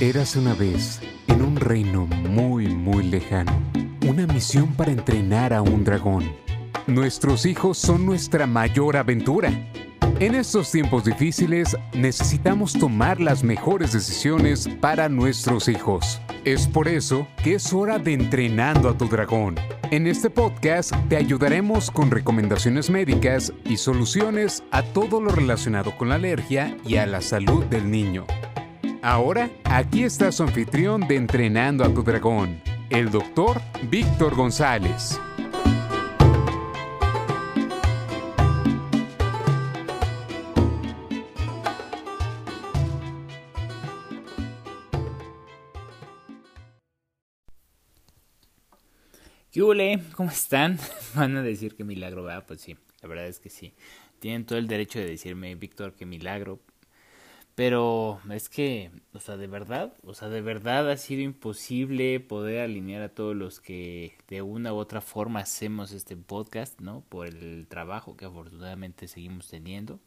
Érase una vez, en un reino muy, muy lejano, una misión para entrenar a un dragón. Nuestros hijos son nuestra mayor aventura. En estos tiempos difíciles necesitamos tomar las mejores decisiones para nuestros hijos. Es por eso que es hora de entrenando a tu dragón. En este podcast te ayudaremos con recomendaciones médicas y soluciones a todo lo relacionado con la alergia y a la salud del niño. Ahora, aquí está su anfitrión de Entrenando a tu Dragón, el doctor Víctor González. ¿Qué? ¿Cómo están? Van a decir que milagro, ¿verdad? Pues sí, la verdad es que sí. Tienen todo el derecho de decirme, Víctor, que milagro, pero es que, o sea, de verdad, o sea, de verdad ha sido imposible poder alinear a todos los que de una u otra forma hacemos este podcast, ¿no? Por el trabajo que afortunadamente seguimos teniendo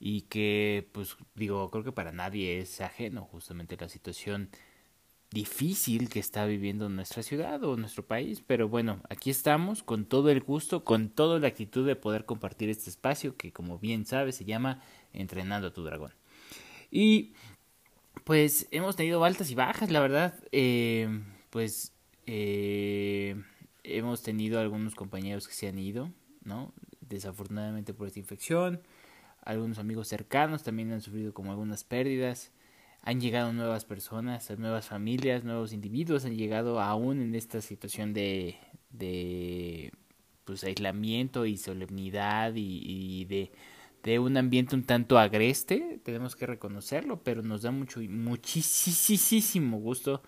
y que, pues, digo, creo que para nadie es ajeno justamente la situación difícil que está viviendo nuestra ciudad o nuestro país, pero bueno, aquí estamos con todo el gusto, con toda la actitud de poder compartir este espacio que como bien sabes se llama Entrenando a tu dragón. Y pues hemos tenido altas y bajas, la verdad. Eh, pues eh, hemos tenido algunos compañeros que se han ido, ¿no? Desafortunadamente por esta infección. Algunos amigos cercanos también han sufrido como algunas pérdidas. Han llegado nuevas personas, nuevas familias, nuevos individuos han llegado aún en esta situación de, de pues aislamiento y solemnidad y, y de de un ambiente un tanto agreste, tenemos que reconocerlo, pero nos da mucho muchísimo gusto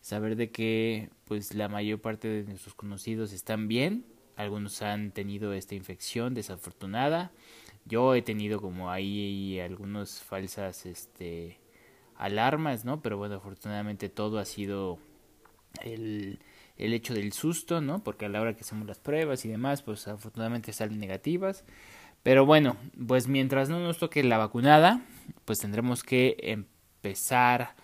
saber de que pues la mayor parte de nuestros conocidos están bien, algunos han tenido esta infección desafortunada. Yo he tenido como ahí algunas falsas este alarmas, ¿no? Pero bueno, afortunadamente todo ha sido el, el hecho del susto, ¿no? Porque a la hora que hacemos las pruebas y demás, pues afortunadamente salen negativas. Pero bueno, pues mientras no nos toque la vacunada, pues tendremos que empezar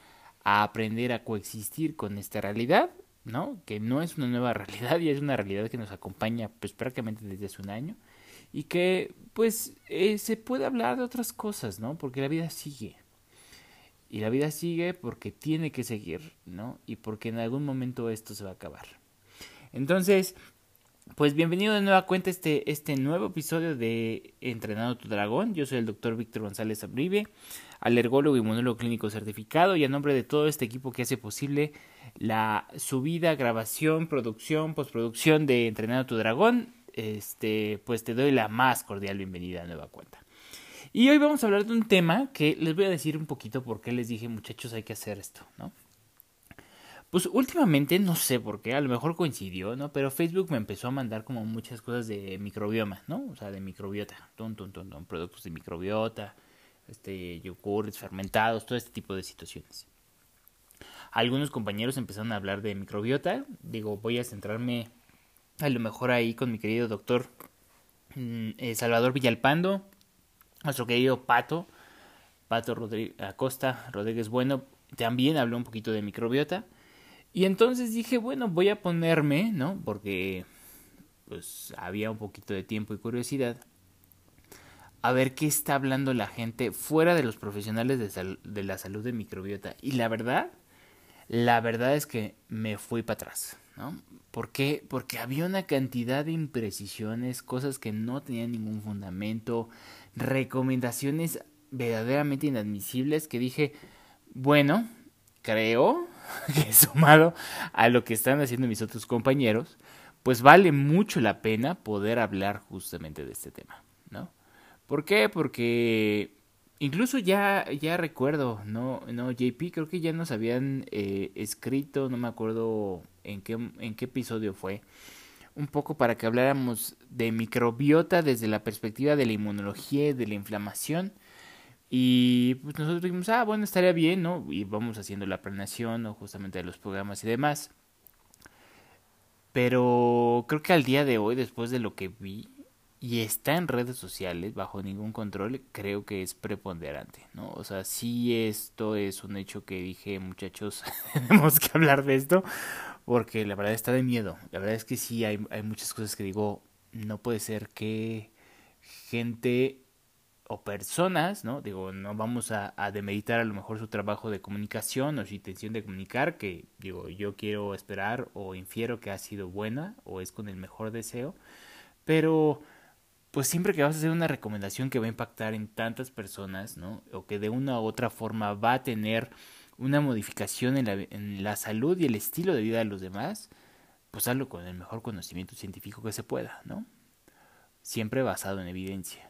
a aprender a coexistir con esta realidad, ¿no? Que no es una nueva realidad y es una realidad que nos acompaña pues prácticamente desde hace un año y que pues eh, se puede hablar de otras cosas, ¿no? Porque la vida sigue. Y la vida sigue porque tiene que seguir, ¿no? Y porque en algún momento esto se va a acabar. Entonces, pues bienvenido de nueva cuenta a este, este nuevo episodio de Entrenando tu Dragón. Yo soy el doctor Víctor González Abrive, alergólogo y monólogo clínico certificado y a nombre de todo este equipo que hace posible la subida, grabación, producción, postproducción de Entrenando tu Dragón, este, pues te doy la más cordial bienvenida a nueva cuenta. Y hoy vamos a hablar de un tema que les voy a decir un poquito por qué les dije muchachos hay que hacer esto, ¿no? Pues últimamente, no sé por qué, a lo mejor coincidió, ¿no? Pero Facebook me empezó a mandar como muchas cosas de microbioma, ¿no? O sea, de microbiota, ton, ton, ton, ton productos de microbiota, este, yogurts fermentados, todo este tipo de situaciones. Algunos compañeros empezaron a hablar de microbiota. Digo, voy a centrarme a lo mejor ahí con mi querido doctor mm, eh, Salvador Villalpando, nuestro querido Pato, Pato Rodríguez, Acosta Rodríguez Bueno, también habló un poquito de microbiota. Y entonces dije, bueno, voy a ponerme, ¿no? Porque pues había un poquito de tiempo y curiosidad. A ver qué está hablando la gente fuera de los profesionales de, de la salud de microbiota. Y la verdad, la verdad es que me fui para atrás, ¿no? ¿Por qué? Porque había una cantidad de imprecisiones, cosas que no tenían ningún fundamento, recomendaciones verdaderamente inadmisibles que dije, bueno, creo que sumado a lo que están haciendo mis otros compañeros, pues vale mucho la pena poder hablar justamente de este tema, ¿no? ¿Por qué? Porque incluso ya, ya recuerdo, ¿no? No, JP, creo que ya nos habían eh, escrito, no me acuerdo en qué, en qué episodio fue, un poco para que habláramos de microbiota desde la perspectiva de la inmunología y de la inflamación y pues nosotros dijimos, ah, bueno, estaría bien, ¿no? Y vamos haciendo la planeación, ¿no? Justamente de los programas y demás. Pero creo que al día de hoy, después de lo que vi, y está en redes sociales bajo ningún control, creo que es preponderante, ¿no? O sea, sí esto es un hecho que dije, muchachos, tenemos que hablar de esto, porque la verdad está de miedo. La verdad es que sí hay, hay muchas cosas que digo, no puede ser que gente o personas, ¿no? Digo, no vamos a, demeritar a lo mejor su trabajo de comunicación o su intención de comunicar, que digo, yo quiero esperar o infiero que ha sido buena o es con el mejor deseo, pero pues siempre que vas a hacer una recomendación que va a impactar en tantas personas, ¿no? O que de una u otra forma va a tener una modificación en la, en la salud y el estilo de vida de los demás, pues hazlo con el mejor conocimiento científico que se pueda, ¿no? Siempre basado en evidencia.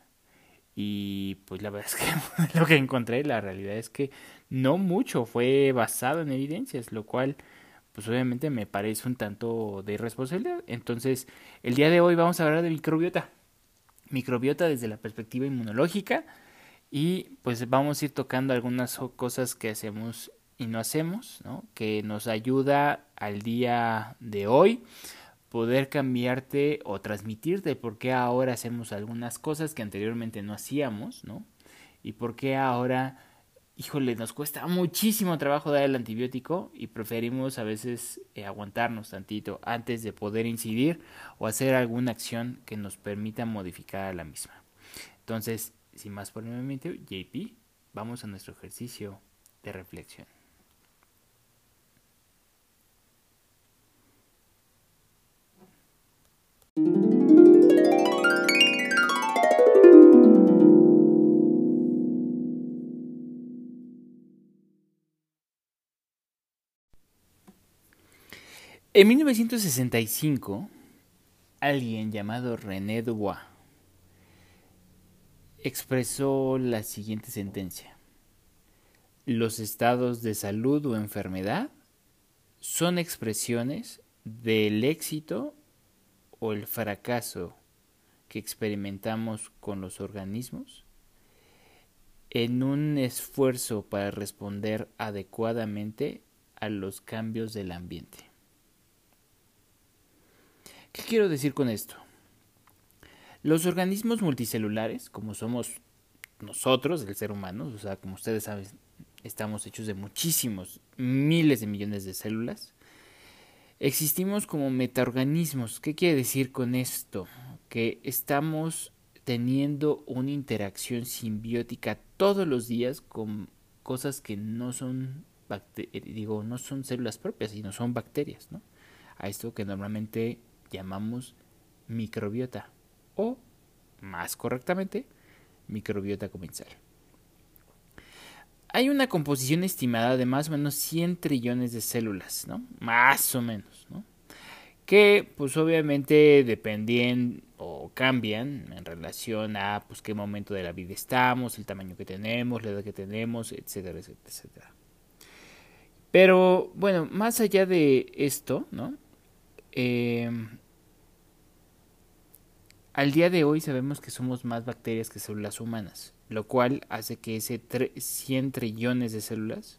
Y pues la verdad es que lo que encontré, la realidad es que no mucho fue basado en evidencias, lo cual pues obviamente me parece un tanto de irresponsabilidad. Entonces, el día de hoy vamos a hablar de microbiota microbiota desde la perspectiva inmunológica y pues vamos a ir tocando algunas cosas que hacemos y no hacemos, ¿no? que nos ayuda al día de hoy poder cambiarte o transmitirte por qué ahora hacemos algunas cosas que anteriormente no hacíamos, ¿no? Y por qué ahora, híjole, nos cuesta muchísimo trabajo dar el antibiótico y preferimos a veces eh, aguantarnos tantito antes de poder incidir o hacer alguna acción que nos permita modificar la misma. Entonces, sin más por momento, JP, vamos a nuestro ejercicio de reflexión. En 1965, alguien llamado René Dubois expresó la siguiente sentencia. Los estados de salud o enfermedad son expresiones del éxito o el fracaso que experimentamos con los organismos en un esfuerzo para responder adecuadamente a los cambios del ambiente. ¿Qué quiero decir con esto? Los organismos multicelulares, como somos nosotros, el ser humano, o sea, como ustedes saben, estamos hechos de muchísimos, miles de millones de células, existimos como metaorganismos. ¿Qué quiere decir con esto? Que estamos teniendo una interacción simbiótica todos los días con cosas que no son digo, no son células propias, sino son bacterias, ¿no? A esto que normalmente llamamos microbiota o, más correctamente, microbiota comensal. Hay una composición estimada de más o menos 100 trillones de células, ¿no? Más o menos, ¿no? Que pues obviamente dependen o cambian en relación a pues qué momento de la vida estamos, el tamaño que tenemos, la edad que tenemos, etcétera, etcétera, etcétera. Pero bueno, más allá de esto, ¿no? Eh, al día de hoy sabemos que somos más bacterias que células humanas, lo cual hace que ese 100 trillones de células,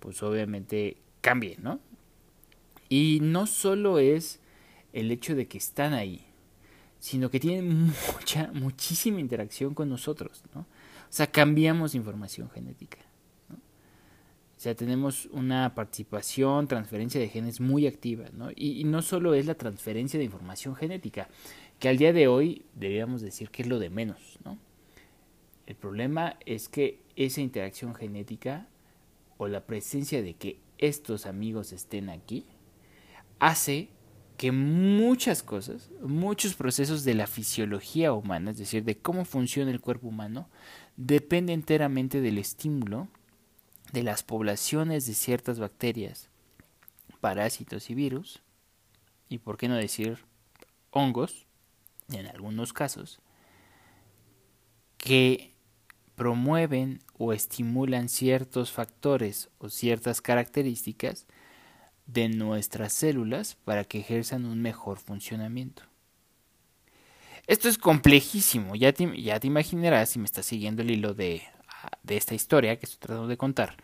pues obviamente cambie, ¿no? Y no solo es el hecho de que están ahí, sino que tienen mucha, muchísima interacción con nosotros, ¿no? O sea, cambiamos información genética. Sea, tenemos una participación, transferencia de genes muy activa, ¿no? Y, y, no solo es la transferencia de información genética, que al día de hoy deberíamos decir que es lo de menos, ¿no? El problema es que esa interacción genética o la presencia de que estos amigos estén aquí hace que muchas cosas, muchos procesos de la fisiología humana, es decir, de cómo funciona el cuerpo humano, depende enteramente del estímulo de las poblaciones de ciertas bacterias, parásitos y virus, y por qué no decir hongos, en algunos casos, que promueven o estimulan ciertos factores o ciertas características de nuestras células para que ejerzan un mejor funcionamiento. Esto es complejísimo, ya te, ya te imaginarás si me estás siguiendo el hilo de, de esta historia que estoy tratando de contar,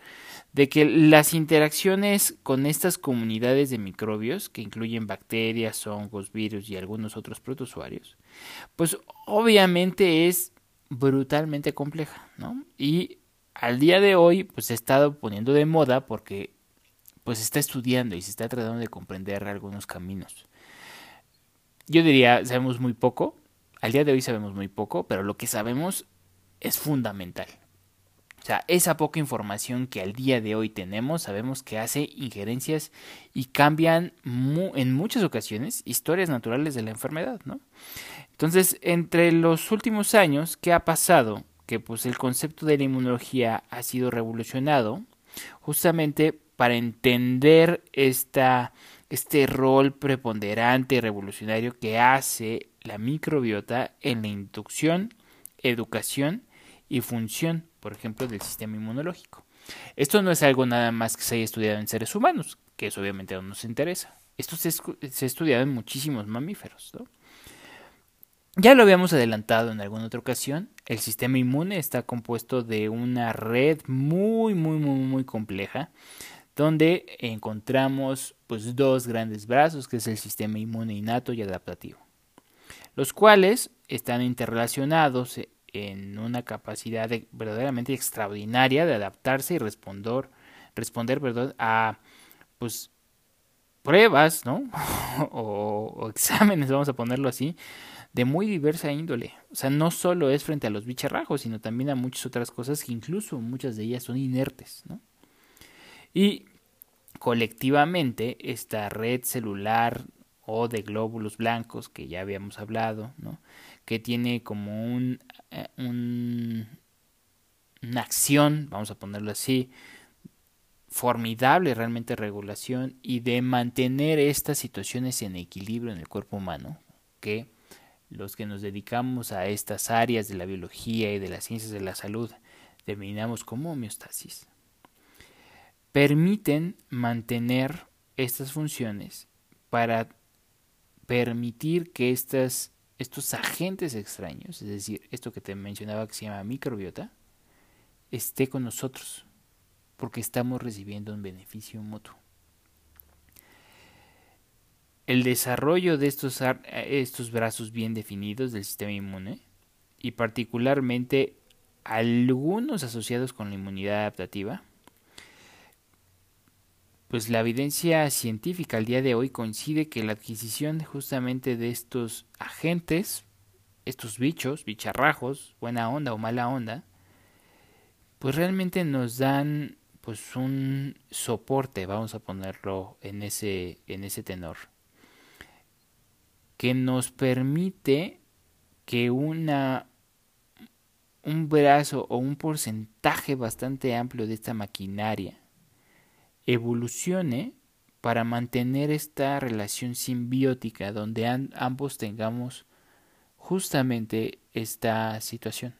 de que las interacciones con estas comunidades de microbios, que incluyen bacterias, hongos, virus y algunos otros protozoarios, pues obviamente es brutalmente compleja, ¿no? Y al día de hoy, pues se ha estado poniendo de moda porque pues se está estudiando y se está tratando de comprender algunos caminos. Yo diría, sabemos muy poco, al día de hoy sabemos muy poco, pero lo que sabemos es fundamental. O sea, esa poca información que al día de hoy tenemos, sabemos que hace injerencias y cambian en muchas ocasiones historias naturales de la enfermedad, ¿no? Entonces, entre los últimos años, ¿qué ha pasado? Que pues el concepto de la inmunología ha sido revolucionado justamente para entender esta, este rol preponderante y revolucionario que hace la microbiota en la inducción, educación y función por ejemplo, del sistema inmunológico. Esto no es algo nada más que se haya estudiado en seres humanos, que eso obviamente no nos interesa. Esto se, ha estudiado en muchísimos mamíferos. Ya lo habíamos adelantado en alguna otra ocasión. El sistema inmune está compuesto de una red muy, muy, muy, muy compleja, donde encontramos pues, dos grandes brazos, que es el sistema inmune innato y adaptativo, los cuales están interrelacionados en una capacidad verdaderamente extraordinaria de adaptarse y responder, responder a pues pruebas, ¿no? o, exámenes, vamos a ponerlo así, de muy diversa índole. O sea, no solo es frente a los bicharrajos, sino también a muchas otras cosas que incluso muchas de ellas son inertes, ¿no? Y colectivamente esta red celular o de glóbulos blancos que ya habíamos hablado, ¿no? Que tiene como eh, un, una acción, vamos a ponerlo así, formidable realmente regulación y de mantener estas situaciones en equilibrio en el cuerpo humano, que los que nos dedicamos a estas áreas de la biología y de las ciencias de la salud denominamos como homeostasis, permiten mantener estas funciones para permitir que estas estos agentes extraños, es decir, esto que te mencionaba que se llama microbiota, esté con nosotros, porque estamos recibiendo un beneficio mutuo. El desarrollo de estos, estos brazos bien definidos del sistema inmune, y particularmente algunos asociados con la inmunidad adaptativa, pues la evidencia científica al día de hoy coincide que la adquisición justamente de estos agentes, estos bichos, bicharrajos, buena onda o mala onda, pues realmente nos dan pues un soporte, vamos a ponerlo en ese en ese tenor, que nos permite que una un brazo o un porcentaje bastante amplio de esta maquinaria evolucione para mantener esta relación simbiótica donde ambos tengamos justamente esta situación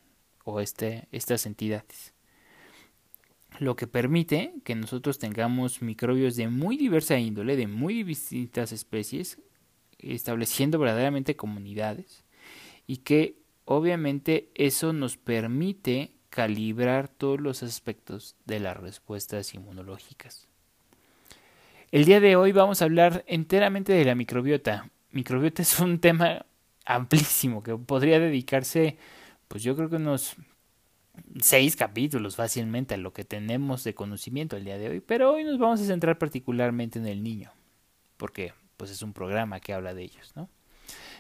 o este, estas entidades. Lo que permite que nosotros tengamos microbios de muy diversa índole, de muy distintas especies, estableciendo verdaderamente comunidades y que obviamente eso nos permite calibrar todos los aspectos de las respuestas inmunológicas. El día de hoy vamos a hablar enteramente de la microbiota. Microbiota es un tema amplísimo que podría dedicarse, pues yo creo que unos seis capítulos fácilmente a lo que tenemos de conocimiento el día de hoy, pero hoy nos vamos a centrar particularmente en el niño, porque pues es un programa que habla de ellos, ¿no?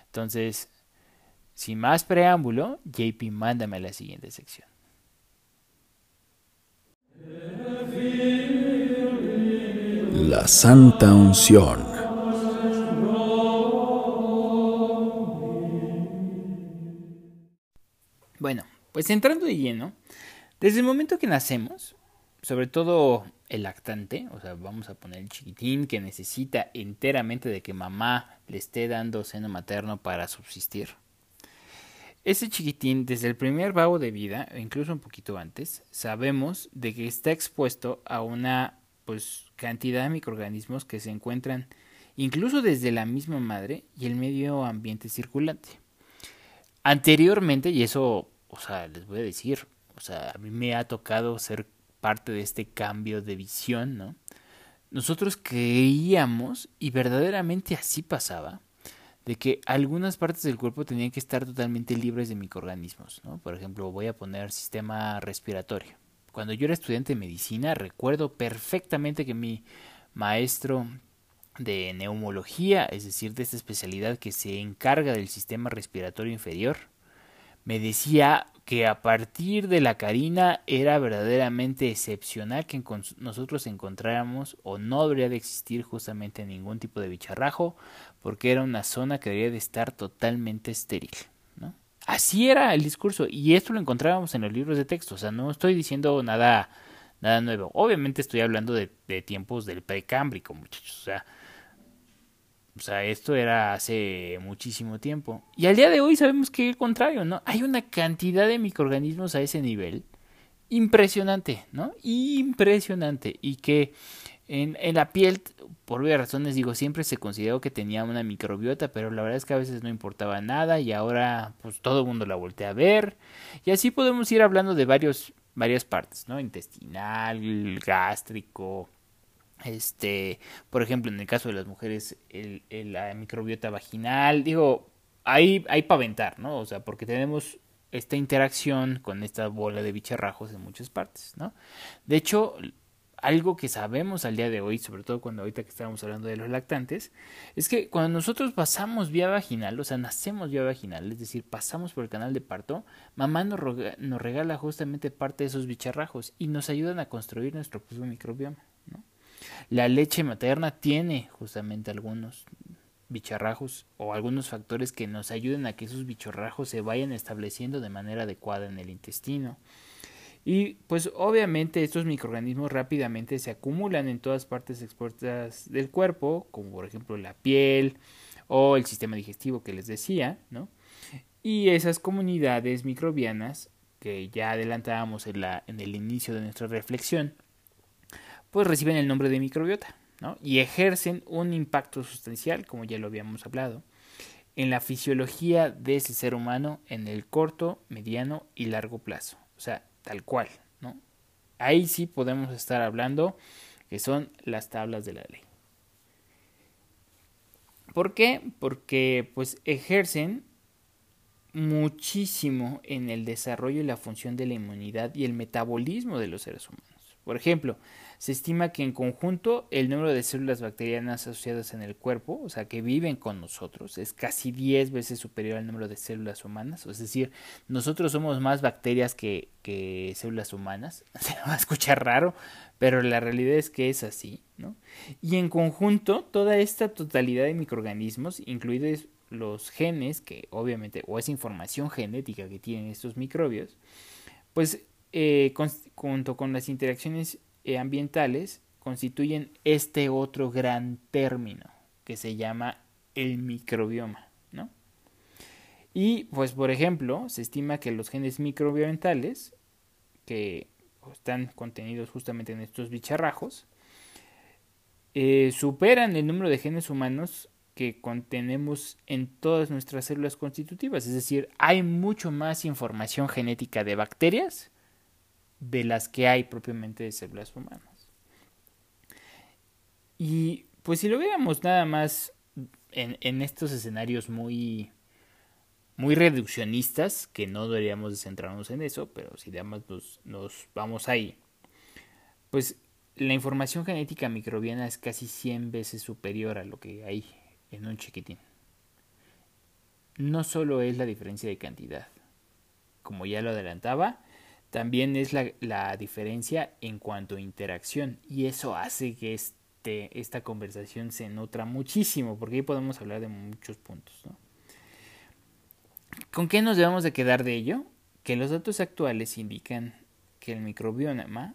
Entonces, sin más preámbulo, JP, mándame a la siguiente sección. La santa unción. Bueno, pues entrando de lleno, desde el momento que nacemos, sobre todo el lactante, o sea, vamos a poner el chiquitín que necesita enteramente de que mamá le esté dando seno materno para subsistir. Ese chiquitín, desde el primer vago de vida, o incluso un poquito antes, sabemos de que está expuesto a una pues cantidad de microorganismos que se encuentran incluso desde la misma madre y el medio ambiente circulante. Anteriormente, y eso, o sea, les voy a decir, o sea, a mí me ha tocado ser parte de este cambio de visión, ¿no? Nosotros creíamos, y verdaderamente así pasaba, de que algunas partes del cuerpo tenían que estar totalmente libres de microorganismos, ¿no? Por ejemplo, voy a poner sistema respiratorio. Cuando yo era estudiante de medicina, recuerdo perfectamente que mi maestro de neumología, es decir, de esta especialidad que se encarga del sistema respiratorio inferior, me decía que a partir de la carina era verdaderamente excepcional que nosotros encontráramos o no debería de existir justamente ningún tipo de bicharrajo porque era una zona que debería de estar totalmente estéril. Así era el discurso y esto lo encontrábamos en los libros de texto, o sea, no estoy diciendo nada, nada nuevo. Obviamente estoy hablando de, de tiempos del precámbrico, muchachos, o sea, o sea, esto era hace muchísimo tiempo. Y al día de hoy sabemos que es el contrario, ¿no? Hay una cantidad de microorganismos a ese nivel impresionante, ¿no? Impresionante. Y que en, la piel, por varias razones, digo, siempre se consideró que tenía una microbiota, pero la verdad es que a veces no importaba nada y ahora pues todo el mundo la voltea a ver. Y así podemos ir hablando de varios, varias partes, ¿no? Intestinal, gástrico, este, por ejemplo, en el caso de las mujeres, el, la microbiota vaginal, digo, hay, hay para ¿no? O sea, porque tenemos esta interacción con esta bola de bicharrajos en muchas partes, ¿no? De hecho, algo que sabemos al día de hoy, sobre todo cuando ahorita que estábamos hablando de los lactantes, es que cuando nosotros pasamos vía vaginal, o sea, nacemos vía vaginal, es decir, pasamos por el canal de parto, mamá nos, regala justamente parte de esos bicharrajos y nos ayudan a construir nuestro propio microbioma. La leche materna tiene justamente algunos bicharrajos o algunos factores que nos ayuden a que esos bicharrajos se vayan estableciendo de manera adecuada en el intestino. Y pues obviamente estos microorganismos rápidamente se acumulan en todas partes expuestas del cuerpo, como por ejemplo la piel o el sistema digestivo que les decía, ¿no? Y esas comunidades microbianas que ya adelantábamos en, la, en el inicio de nuestra reflexión, pues reciben el nombre de microbiota ¿no? y ejercen un impacto sustancial, como ya lo habíamos hablado, en la fisiología de ese ser humano en el corto, mediano y largo plazo. O sea, tal cual. ¿no? Ahí sí podemos estar hablando que son las tablas de la ley. ¿Por qué? Porque pues ejercen muchísimo en el desarrollo y la función de la inmunidad y el metabolismo de los seres humanos. Por ejemplo, se estima que en conjunto el número de células bacterianas asociadas en el cuerpo, o sea, que viven con nosotros, es casi 10 veces superior al número de células humanas. Es decir, nosotros somos más bacterias que, células humanas. Se va a escuchar raro, pero la realidad es que es así, ¿no? Y en conjunto, toda esta totalidad de microorganismos, incluidos los genes, que obviamente, o esa información genética que tienen estos microbios, pues eh, junto con las interacciones eh, ambientales constituyen este otro gran término que se llama el microbioma, ¿no? Y pues por ejemplo, se estima que los genes microambientales que están contenidos justamente en estos bicharrajos eh, superan el número de genes humanos que contenemos en todas nuestras células constitutivas, es decir, hay mucho más información genética de bacterias de las que hay propiamente de células humanas. Y pues si lo viéramos nada más en, en estos escenarios muy, muy reduccionistas, que no deberíamos de centrarnos en eso, pero si además nos, nos vamos ahí, pues la información genética microbiana es casi 100 veces superior a lo que hay en un chiquitín. No solo es la diferencia de cantidad, como ya lo adelantaba, también es la, la, diferencia en cuanto a interacción y eso hace que este, esta conversación se nutra muchísimo porque ahí podemos hablar de muchos puntos. ¿no? ¿Con qué nos debemos de quedar de ello? Que los datos actuales indican que el microbioma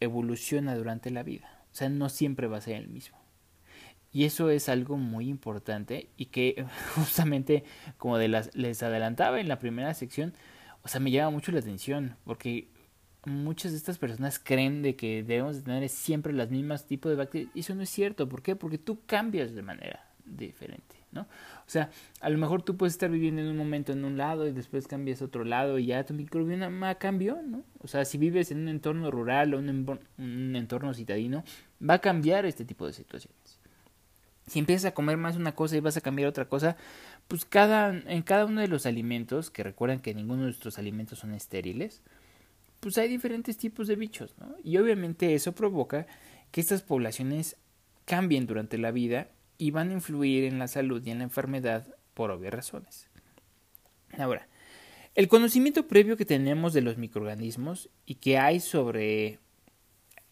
evoluciona durante la vida, o sea, no siempre va a ser el mismo. Y eso es algo muy importante y que justamente como les adelantaba en la primera sección, o sea, me llama mucho la atención porque muchas de estas personas creen de que debemos de tener siempre las mismas tipos de bacterias y eso no es cierto. ¿Por qué? Porque tú cambias de manera diferente, ¿no? O sea, a lo mejor tú puedes estar viviendo en un momento en un lado y después cambias a otro lado y ya tu microbioma cambió, ¿no? O sea, si vives en un entorno rural o un entorno citadino, va a cambiar este tipo de situaciones. Si empiezas a comer más una cosa y vas a cambiar otra cosa, pues cada, en cada uno de los alimentos, que recuerdan que ninguno de nuestros alimentos son estériles, pues hay diferentes tipos de bichos, ¿no? Y obviamente eso provoca que estas poblaciones cambien durante la vida y van a influir en la salud y en la enfermedad por obvias razones. Ahora, el conocimiento previo que tenemos de los microorganismos y que hay sobre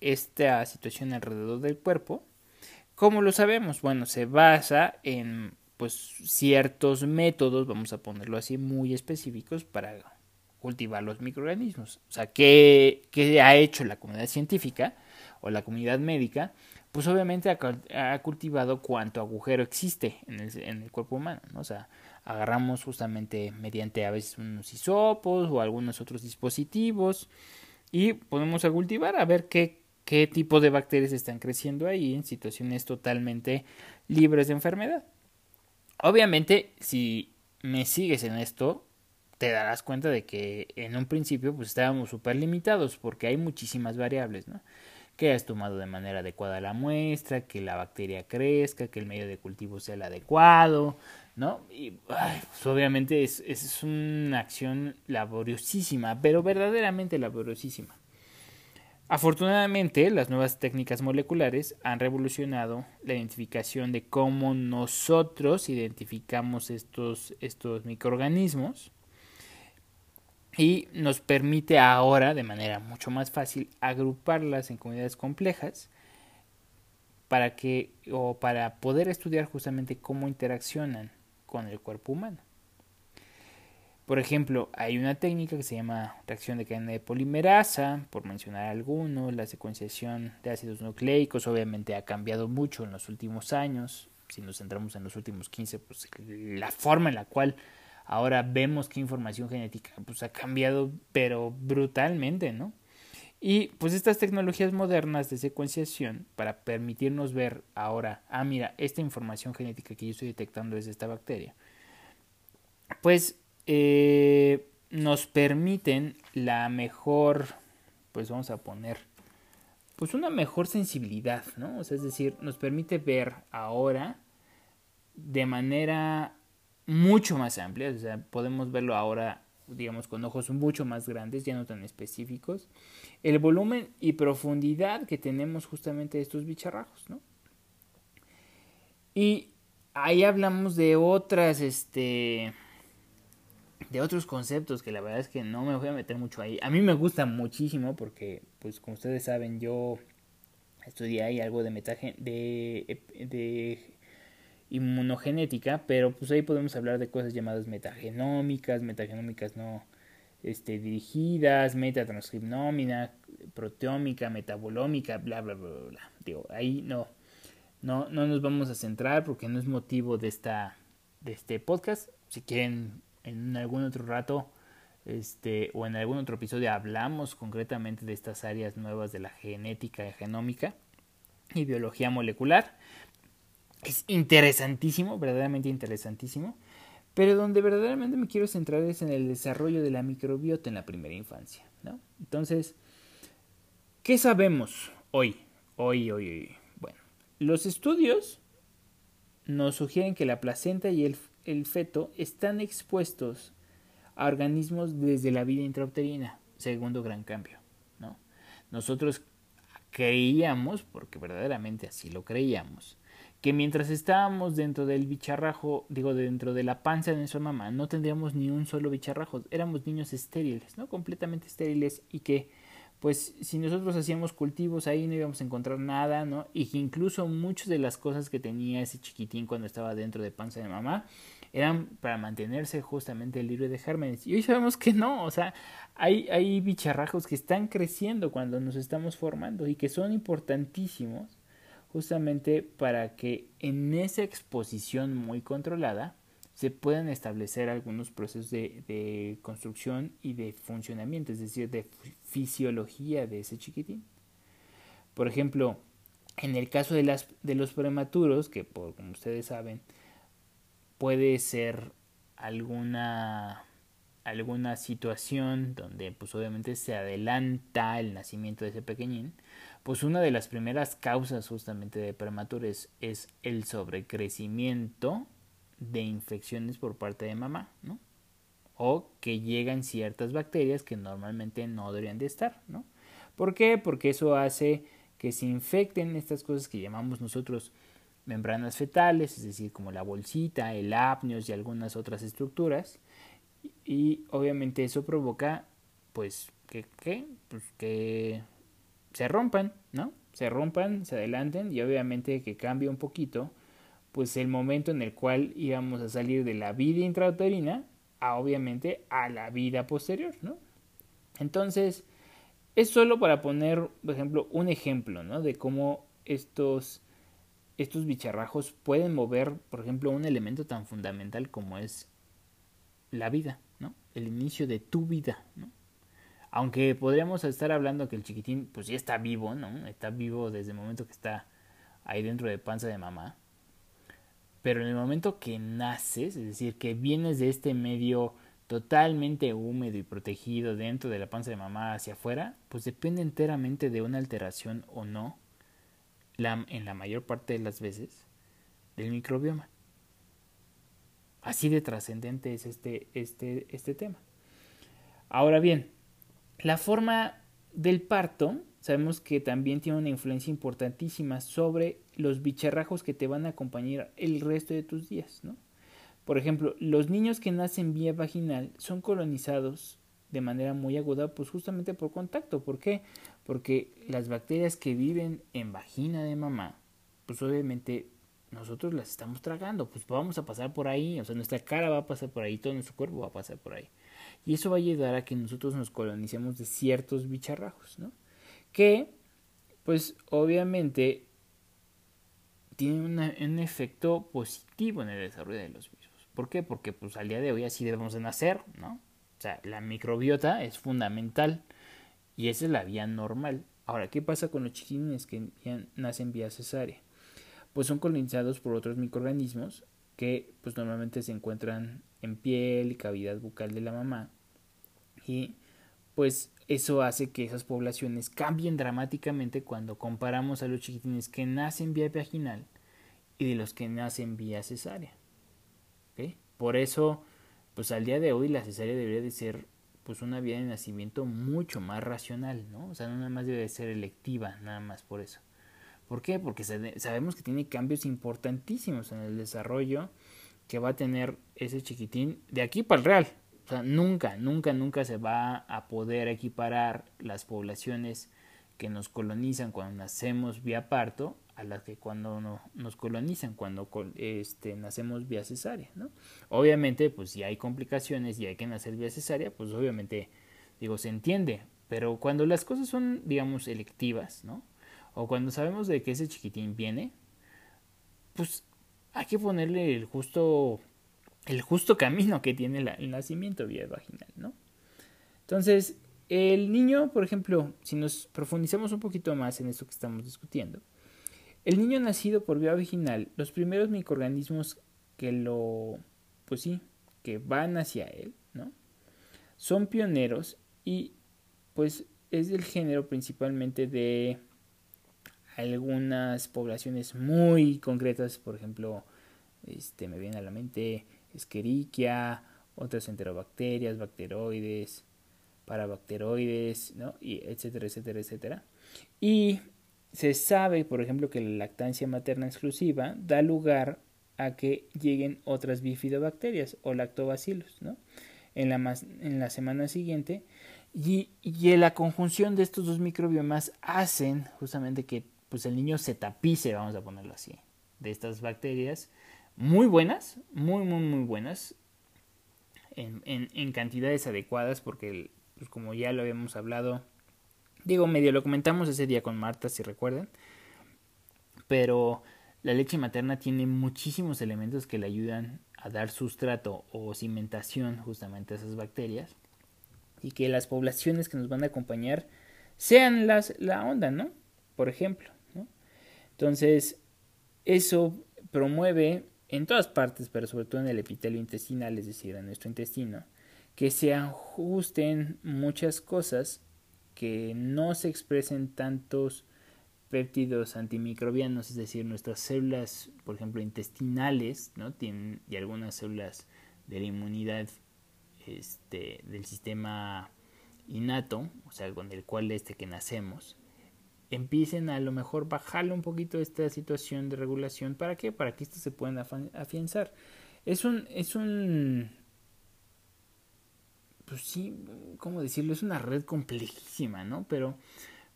esta situación alrededor del cuerpo, ¿cómo lo sabemos? Bueno, se basa en pues ciertos métodos, vamos a ponerlo así, muy específicos para cultivar los microorganismos. O sea, ¿qué, ha hecho la comunidad científica o la comunidad médica? Pues obviamente ha, cultivado cuánto agujero existe en el, en el cuerpo humano, ¿no? O sea, agarramos justamente mediante a veces unos hisopos o algunos otros dispositivos y podemos a cultivar a ver qué, qué tipo de bacterias están creciendo ahí en situaciones totalmente libres de enfermedad. Obviamente, si me sigues en esto, te darás cuenta de que en un principio pues estábamos súper limitados porque hay muchísimas variables, ¿no? Que hayas tomado de manera adecuada la muestra, que la bacteria crezca, que el medio de cultivo sea el adecuado, ¿no? Y pues obviamente es, es una acción laboriosísima, pero verdaderamente laboriosísima. Afortunadamente, las nuevas técnicas moleculares han revolucionado la identificación de cómo nosotros identificamos estos, estos microorganismos y nos permite ahora, de manera mucho más fácil, agruparlas en comunidades complejas para que o para poder estudiar justamente cómo interaccionan con el cuerpo humano. Por ejemplo, hay una técnica que se llama reacción de cadena de polimerasa, por mencionar algunos, la secuenciación de ácidos nucleicos obviamente ha cambiado mucho en los últimos años, si nos centramos en los últimos 15, pues la forma en la cual ahora vemos qué información genética pues ha cambiado pero brutalmente, ¿no? Y pues estas tecnologías modernas de secuenciación para permitirnos ver ahora, ah mira, esta información genética que yo estoy detectando es de esta bacteria, pues eh, nos permiten la mejor, pues vamos a poner, pues una mejor sensibilidad, ¿no? O sea, es decir, nos permite ver ahora de manera mucho más amplia, o sea, podemos verlo ahora, digamos, con ojos mucho más grandes, ya no tan específicos, el volumen y profundidad que tenemos justamente de estos bicharrajos, ¿no? Y ahí hablamos de otras, este, de otros conceptos que la verdad es que no me voy a meter mucho ahí. A mí me gusta muchísimo porque, pues como ustedes saben, yo estudié ahí algo de, metagen de, de inmunogenética, pero pues ahí podemos hablar de cosas llamadas metagenómicas, metagenómicas no este, dirigidas, metatranscriptómica, proteómica, metabolómica, bla, bla, bla, bla. Digo, ahí no, no, no nos vamos a centrar porque no es motivo de, esta, de este podcast. Si quieren en algún otro rato este, o en algún otro episodio hablamos concretamente de estas áreas nuevas de la genética genómica y biología molecular. Es interesantísimo, verdaderamente interesantísimo, pero donde verdaderamente me quiero centrar es en el desarrollo de la microbiota en la primera infancia. ¿no? Entonces, ¿qué sabemos hoy? Hoy, hoy, hoy. Bueno, los estudios nos sugieren que la placenta y el el feto están expuestos a organismos desde la vida intrauterina, segundo gran cambio. ¿no? Nosotros creíamos, porque verdaderamente así lo creíamos, que mientras estábamos dentro del bicharrajo, digo, dentro de la panza de nuestra mamá, no tendríamos ni un solo bicharrajo, éramos niños estériles, ¿no? Completamente estériles y que pues si nosotros hacíamos cultivos ahí no íbamos a encontrar nada, ¿no? Y que incluso muchas de las cosas que tenía ese chiquitín cuando estaba dentro de panza de mamá eran para mantenerse justamente libre de gérmenes. Y hoy sabemos que no, o sea, hay, hay bicharrajos que están creciendo cuando nos estamos formando y que son importantísimos justamente para que en esa exposición muy controlada se puedan establecer algunos procesos de, construcción y de funcionamiento, es decir, de fisiología de ese chiquitín. Por ejemplo, en el caso de, las, de los prematuros, que como ustedes saben, puede ser alguna alguna situación donde pues obviamente se adelanta el nacimiento de ese pequeñín, pues una de las primeras causas justamente de prematurez es el sobrecrecimiento de infecciones por parte de mamá, ¿no? O que llegan ciertas bacterias que normalmente no deberían de estar, ¿no? ¿Por qué? Porque eso hace que se infecten estas cosas que llamamos nosotros membranas fetales, es decir, como la bolsita, el apnios y algunas otras estructuras, y obviamente eso provoca pues que, pues que se rompan, ¿no? Se rompan, se adelanten y obviamente que cambie un poquito pues el momento en el cual íbamos a salir de la vida intrauterina a obviamente a la vida posterior, ¿no? Entonces, es solo para poner, por ejemplo, un ejemplo, ¿no? De cómo estos, estos bicharrajos pueden mover, por ejemplo, un elemento tan fundamental como es la vida, ¿no? El inicio de tu vida, ¿no? Aunque podríamos estar hablando que el chiquitín, pues ya está vivo, ¿no? Está vivo desde el momento que está ahí dentro de panza de mamá. Pero en el momento que naces, es decir, que vienes de este medio totalmente húmedo y protegido dentro de la panza de mamá hacia afuera, pues depende enteramente de una alteración o no, en la mayor parte de las veces, del microbioma. Así de trascendente es este, este, este tema. Ahora bien, la forma del parto, sabemos que también tiene una influencia importantísima sobre los bicharrajos que te van a acompañar el resto de tus días, ¿no? Por ejemplo, los niños que nacen vía vaginal son colonizados de manera muy aguda, pues justamente por contacto. ¿Por qué? Porque las bacterias que viven en vagina de mamá, pues obviamente nosotros las estamos tragando, pues vamos a pasar por ahí, o sea, nuestra cara va a pasar por ahí, todo nuestro cuerpo va a pasar por ahí. Y eso va a ayudar a que nosotros nos colonicemos de ciertos bicharrajos, ¿no? Que, pues obviamente, tiene un efecto positivo en el desarrollo de los virus. ¿Por qué? Porque pues al día de hoy así debemos de nacer, ¿no? O sea, la microbiota es fundamental y esa es la vía normal. Ahora, ¿qué pasa con los chiquines que nacen vía cesárea? pues son colonizados por otros microorganismos que pues normalmente se encuentran en piel y cavidad bucal de la mamá y pues eso hace que esas poblaciones cambien dramáticamente cuando comparamos a los chiquitines que nacen vía vaginal y de los que nacen vía cesárea. Por eso, pues al día de hoy la cesárea debería de ser pues una vía de nacimiento mucho más racional, ¿no? O sea, no nada más debe de ser electiva, nada más por eso. ¿Por qué? Porque sabemos que tiene cambios importantísimos en el desarrollo que va a tener ese chiquitín de aquí para el real. Sea, nunca, nunca, nunca se va a poder equiparar las poblaciones que nos colonizan cuando nacemos vía parto a las que cuando no, nos colonizan, cuando este, nacemos vía cesárea, ¿no? Obviamente, pues si hay complicaciones y hay que nacer vía cesárea, pues obviamente, digo, se entiende, pero cuando las cosas son, digamos, electivas, ¿no? o cuando sabemos de que ese chiquitín viene, pues hay que ponerle el justo el justo camino que tiene el nacimiento vía vaginal, ¿no? Entonces, el niño, por ejemplo, si nos profundizamos un poquito más en esto que estamos discutiendo, el niño nacido por vía vaginal, los primeros microorganismos que lo, pues sí, que van hacia él, ¿no? Son pioneros y pues es del género principalmente de algunas poblaciones muy concretas, por ejemplo, este, me viene a la mente Escherichia, otras enterobacterias, bacteroides, parabacteroides, ¿no? y etcétera, etcétera, etcétera. Y se sabe, por ejemplo, que la lactancia materna exclusiva da lugar a que lleguen otras bifidobacterias o lactobacillus, ¿no? En la, en la semana siguiente y, y, la conjunción de estos dos microbiomas hacen justamente que pues el niño se tapice, vamos a ponerlo así, de estas bacterias muy buenas, muy, muy, muy buenas, en, en, cantidades adecuadas, porque pues como ya lo habíamos hablado, digo, medio lo comentamos ese día con Marta, si recuerdan, pero la leche materna tiene muchísimos elementos que le ayudan a dar sustrato o cimentación justamente a esas bacterias y que las poblaciones que nos van a acompañar sean las, la onda, ¿no? Por ejemplo, entonces, eso promueve en todas partes, pero sobre todo en el epitelio intestinal, es decir, en nuestro intestino, que se ajusten muchas cosas, que no se expresen tantos péptidos antimicrobianos, es decir, nuestras células, por ejemplo, intestinales, ¿no? Tienen, y algunas células de la inmunidad este, del sistema innato, o sea, con el cual este que nacemos, empiecen a, lo mejor bajarle un poquito esta situación de regulación. ¿Para qué? Para que esto se puedan afianzar. Es un, es un, pues sí, ¿cómo decirlo? Es una red complejísima, ¿no? Pero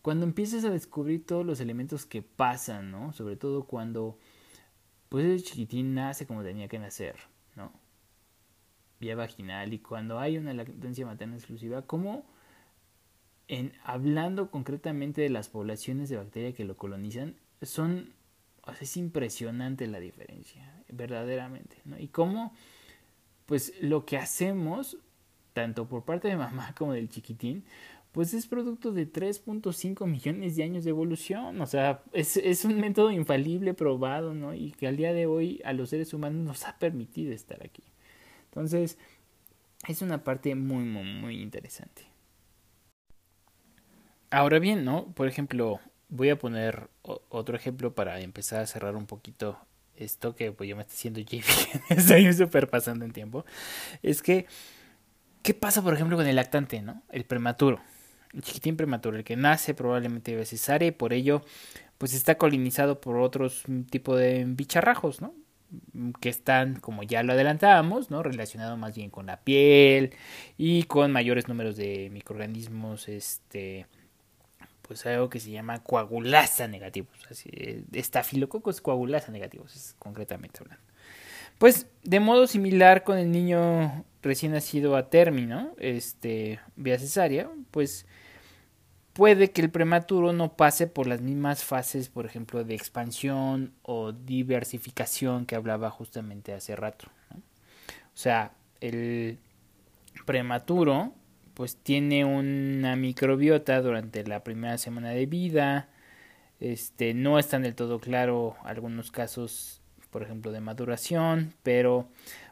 cuando empiezas a descubrir todos los elementos que pasan, ¿no? Sobre todo cuando, pues el chiquitín nace como tenía que nacer, ¿no? Vía vaginal y cuando hay una lactancia materna exclusiva, ¿cómo en hablando concretamente de las poblaciones de bacterias que lo colonizan, son es impresionante la diferencia, verdaderamente, ¿no? Y cómo pues lo que hacemos tanto por parte de mamá como del chiquitín, pues es producto de 3.5 millones de años de evolución. O sea, es, es, un método infalible, probado, ¿no? Y que al día de hoy a los seres humanos nos ha permitido estar aquí. Entonces, es una parte muy, muy, muy interesante. Ahora bien, ¿no? Por ejemplo, voy a poner otro ejemplo para empezar a cerrar un poquito esto que pues ya me está haciendo JP, estoy súper pasando en tiempo. Es que, ¿qué pasa por ejemplo con el lactante, ¿no? El prematuro, el chiquitín prematuro, el que nace probablemente de cesárea y por ello pues está colonizado por otros tipo de bicharrajos, ¿no? que están, como ya lo adelantábamos, ¿no? relacionado más bien con la piel y con mayores números de microorganismos este, pues algo que se llama coagulasa negativos, así, estafilococos coagulasa negativos, concretamente hablando. Pues de modo similar con el niño recién nacido a término, este, vía cesárea, pues puede que el prematuro no pase por las mismas fases, por ejemplo, de expansión o diversificación que hablaba justamente hace rato. O sea, el prematuro pues tiene una microbiota durante la primera semana de vida. Este, no están del todo claro algunos casos, por ejemplo, de maduración, pero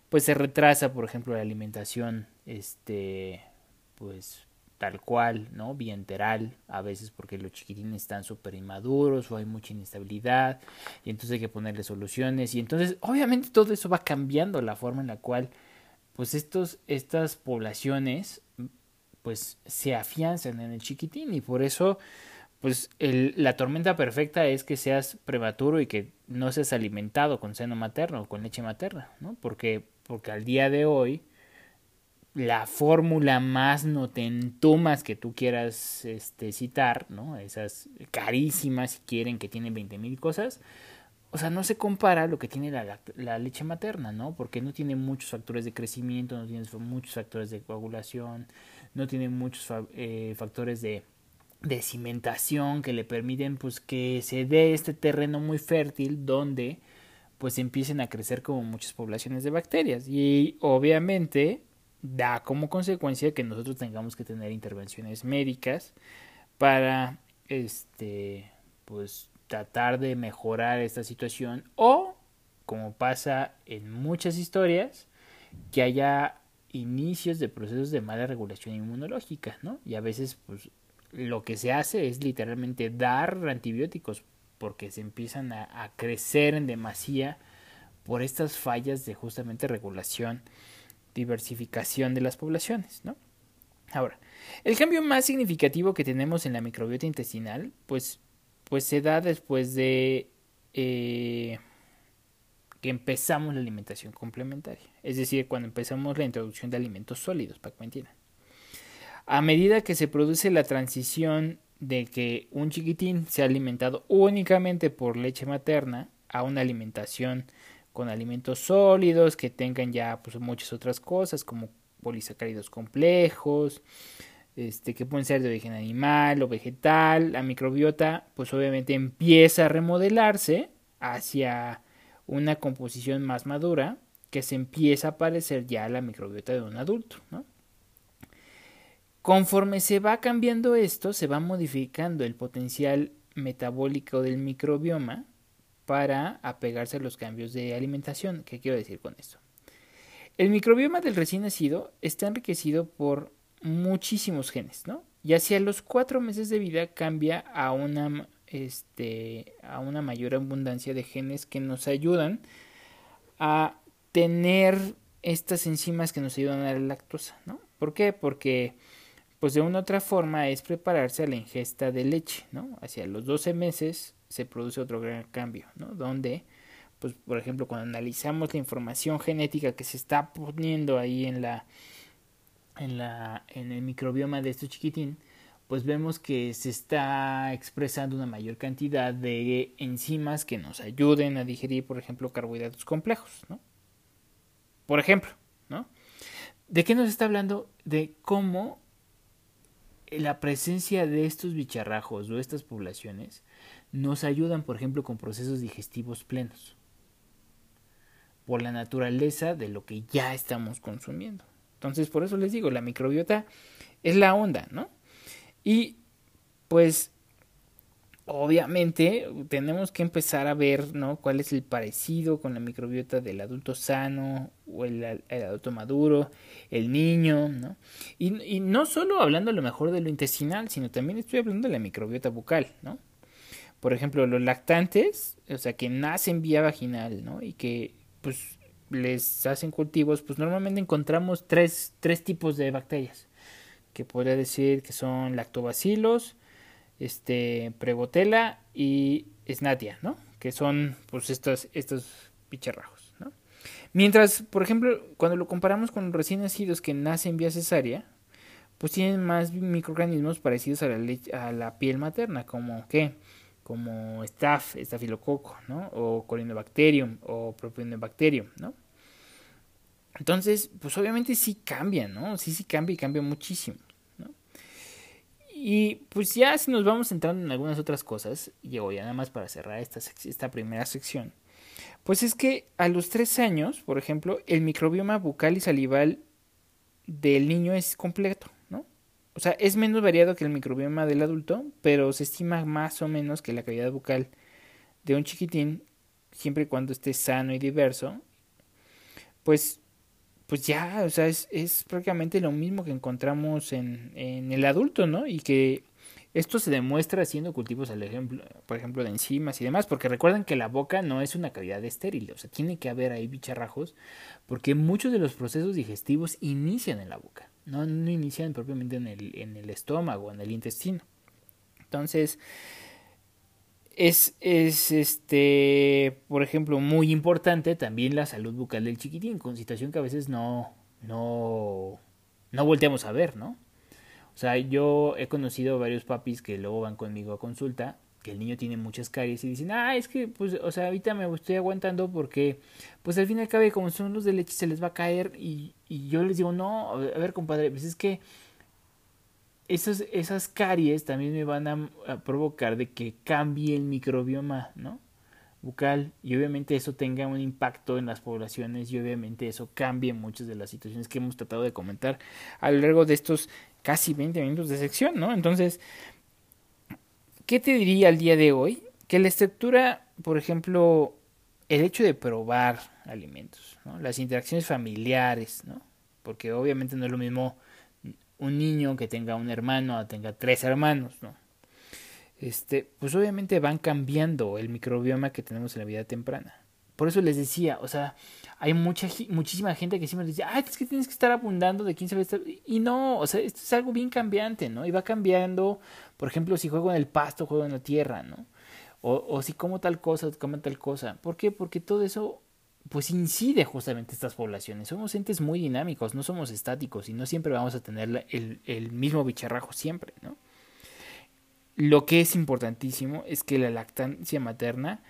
pues se retrasa, por ejemplo, la alimentación, este, pues tal cual, ¿no? Bienteral, a veces porque los chiquitines están súper inmaduros o hay mucha inestabilidad y entonces hay que ponerle soluciones y entonces obviamente todo eso va cambiando la forma en la cual pues estos, estas poblaciones pues se afianzan en el chiquitín y por eso pues el, la tormenta perfecta es que seas prematuro y que no seas alimentado con seno materno o con leche materna, ¿no? Porque, porque al día de hoy la fórmula más notentumas que tú quieras este, citar, ¿no? Esas carísimas si quieren que tienen 20 mil cosas, o sea, no se compara lo que tiene la, la, leche materna, ¿no? Porque no tiene muchos factores de crecimiento, no tiene muchos factores de coagulación, no tiene muchos eh, factores de, de cimentación que le permiten pues que se dé este terreno muy fértil donde pues empiecen a crecer como muchas poblaciones de bacterias. Y obviamente da como consecuencia que nosotros tengamos que tener intervenciones médicas para este pues tratar de mejorar esta situación o como pasa en muchas historias que haya inicios de procesos de mala regulación inmunológica, ¿no? Y a veces, pues, lo que se hace es literalmente dar antibióticos porque se empiezan a, crecer en demasía por estas fallas de justamente regulación, diversificación de las poblaciones, ¿no? Ahora, el cambio más significativo que tenemos en la microbiota intestinal, pues, pues se da después de eh, que empezamos la alimentación complementaria, es decir, cuando empezamos la introducción de alimentos sólidos, para que me entiendan. A medida que se produce la transición de que un chiquitín sea alimentado únicamente por leche materna a una alimentación con alimentos sólidos que tengan ya pues, muchas otras cosas como polisacáridos complejos, este, que pueden ser de origen animal o vegetal, la microbiota pues obviamente empieza a remodelarse hacia una composición más madura que se empieza a parecer ya a la microbiota de un adulto. ¿no? Conforme se va cambiando esto, se va modificando el potencial metabólico del microbioma para apegarse a los cambios de alimentación. ¿Qué quiero decir con esto? el microbioma del recién nacido está enriquecido por muchísimos genes, ¿no? Y hacia los cuatro meses de vida cambia a una, este, a una mayor abundancia de genes que nos ayudan a tener estas enzimas que nos ayudan a la lactosa, ¿no? ¿Por qué? Porque pues de una otra forma es prepararse a la ingesta de leche, ¿no? Hacia los 12 meses se produce otro gran cambio, ¿no? Donde, pues por ejemplo, cuando analizamos la información genética que se está poniendo ahí en la en la en el microbioma de este chiquitín, pues vemos que se está expresando una mayor cantidad de enzimas que nos ayuden a digerir, por ejemplo, carbohidratos complejos, ¿no? Por ejemplo, ¿no? ¿De qué nos está hablando? De cómo la presencia de estos bicharrajos o estas poblaciones nos ayudan, por ejemplo, con procesos digestivos plenos, por la naturaleza de lo que ya estamos consumiendo. Entonces, por eso les digo, la microbiota es la onda, ¿no? Y pues obviamente tenemos que empezar a ver ¿no? cuál es el parecido con la microbiota del adulto sano o el, adulto maduro, el niño, ¿no? Y, y, no solo hablando a lo mejor de lo intestinal, sino también estoy hablando de la microbiota bucal, ¿no? Por ejemplo, los lactantes, o sea, que nacen vía vaginal, ¿no? Y que pues les hacen cultivos, pues normalmente encontramos tres, tres tipos de bacterias, que podría decir que son lactobacilos, este, Prebotela y Snatia, ¿no? Que son, pues, estos, estos bicharrajos, ¿no? Mientras, por ejemplo, cuando lo comparamos con recién nacidos que nacen vía cesárea, pues tienen más microorganismos parecidos a la, piel materna, como, ¿qué? Como staph, estafilococo, ¿no? O colinobacterium o propionobacterium, ¿no? Entonces, pues obviamente sí cambia, ¿no? Sí, sí cambia y cambia muchísimo. Y pues ya si nos vamos entrando en algunas otras cosas, llego ya nada más para cerrar esta, esta primera sección, pues es que a los tres años, por ejemplo, el microbioma bucal y salival del niño es completo, ¿no? O sea, es menos variado que el microbioma del adulto, pero se estima más o menos que la cavidad bucal de un chiquitín, siempre y cuando esté sano y diverso, pues pues ya, o sea, es, es prácticamente lo mismo que encontramos en, en el adulto, ¿no? Y que esto se demuestra haciendo cultivos, al ejemplo, por ejemplo, de enzimas y demás, porque recuerden que la boca no es una cavidad estéril, o sea, tiene que haber ahí bicharrajos, porque muchos de los procesos digestivos inician en la boca, no, no inician propiamente en el, en el estómago, en el intestino. Entonces, es, es, este, por ejemplo, muy importante también la salud bucal del chiquitín, con situación que a veces no, no, no volteamos a ver, ¿no? O sea, yo he conocido varios papis que luego van conmigo a consulta, que el niño tiene muchas caries y dicen, ah, es que, pues, o sea, ahorita me estoy aguantando porque, pues, al fin y al cabo, como son los de leche, se les va a caer y, y yo les digo, no, a ver, compadre, pues es que esas, caries también me van a, provocar de que cambie el microbioma, ¿no? bucal y obviamente eso tenga un impacto en las poblaciones y obviamente eso cambie muchas de las situaciones que hemos tratado de comentar a lo largo de estos casi 20 minutos de sección, ¿no? Entonces, ¿qué te diría al día de hoy? Que la estructura, por ejemplo, el hecho de probar alimentos, ¿no? Las interacciones familiares, ¿no? Porque obviamente no es lo mismo un niño que tenga un hermano o tenga tres hermanos, ¿no? Este, pues obviamente van cambiando el microbioma que tenemos en la vida temprana. Por eso les decía, o sea, hay mucha, muchísima gente que siempre dice, ah, es que tienes que estar abundando de quién sabe estar. Y no, o sea, esto es algo bien cambiante, ¿no? Y va cambiando, por ejemplo, si juego en el pasto, juego en la tierra, ¿no? O, o si como tal cosa, como tal cosa. ¿Por qué? Porque todo eso pues incide justamente estas poblaciones. Somos entes muy dinámicos, no somos estáticos y no siempre vamos a tener el, el mismo bicharrajo siempre, ¿no? Lo que es importantísimo es que la lactancia materna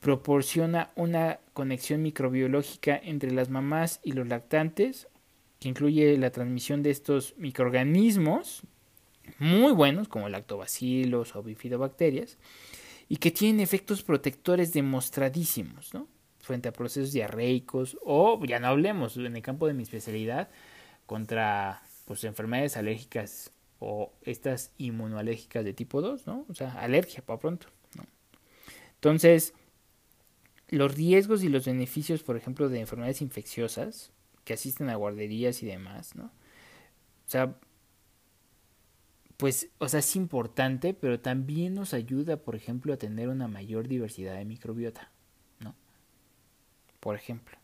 proporciona una conexión microbiológica entre las mamás y los lactantes, que incluye la transmisión de estos microorganismos muy buenos, como lactobacilos o bifidobacterias, y que tienen efectos protectores demostradísimos, ¿no? Frente a procesos diarreicos o ya no hablemos en el campo de mi especialidad contra pues enfermedades alérgicas o estas inmunoalérgicas de tipo 2, ¿no? O sea, alergia para pronto, ¿no? Entonces, los riesgos y los beneficios, por ejemplo, de enfermedades infecciosas, que asisten a guarderías y demás, ¿no? O sea, pues, o sea, es importante, pero también nos ayuda, por ejemplo, a tener una mayor diversidad de microbiota. Por ejemplo.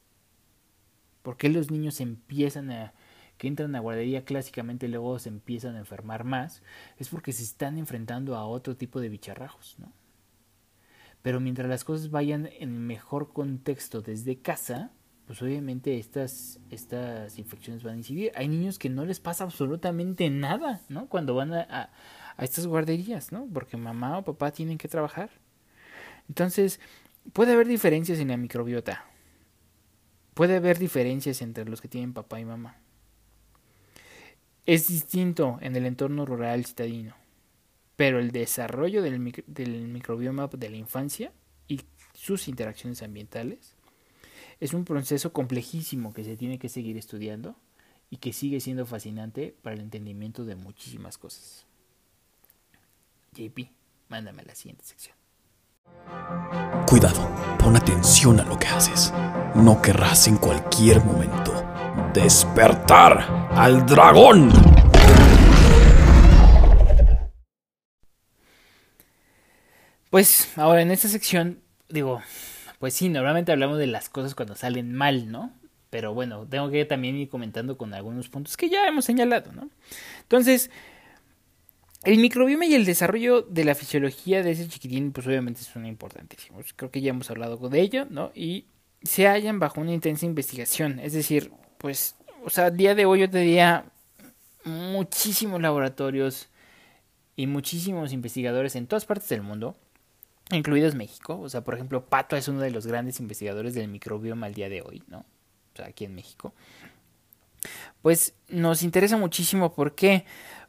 ¿Por qué los niños empiezan a que entran a guardería clásicamente y luego se empiezan a enfermar más? Es porque se están enfrentando a otro tipo de bicharrajos, ¿no? Pero mientras las cosas vayan en mejor contexto desde casa, pues obviamente estas, estas infecciones van a incidir. Hay niños que no les pasa absolutamente nada, ¿no? Cuando van a, a, estas guarderías, ¿no? Porque mamá o papá tienen que trabajar. Entonces, puede haber diferencias en la microbiota. Puede haber diferencias entre los que tienen papá y mamá. Es distinto en el entorno rural citadino pero el desarrollo del, microbioma de la infancia y sus interacciones ambientales es un proceso complejísimo que se tiene que seguir estudiando y que sigue siendo fascinante para el entendimiento de muchísimas cosas. JP, mándame a la siguiente sección. Cuidado, pon atención a lo que haces. No querrás en cualquier momento despertar al dragón. Pues ahora en esta sección, digo, pues sí, normalmente hablamos de las cosas cuando salen mal, ¿no? Pero bueno, tengo que también ir comentando con algunos puntos que ya hemos señalado, ¿no? Entonces, el microbioma y el desarrollo de la fisiología de ese chiquitín, pues obviamente son importantísimos. Creo que ya hemos hablado de ello, ¿no? Y se hallan bajo una intensa investigación. Es decir, pues, o sea, a día de hoy yo te diría muchísimos laboratorios y muchísimos investigadores en todas partes del mundo incluidos México. O sea, por ejemplo, Pato es uno de los grandes investigadores del microbioma al día de hoy, ¿no? O sea, aquí en México. Pues nos interesa muchísimo, ¿por qué?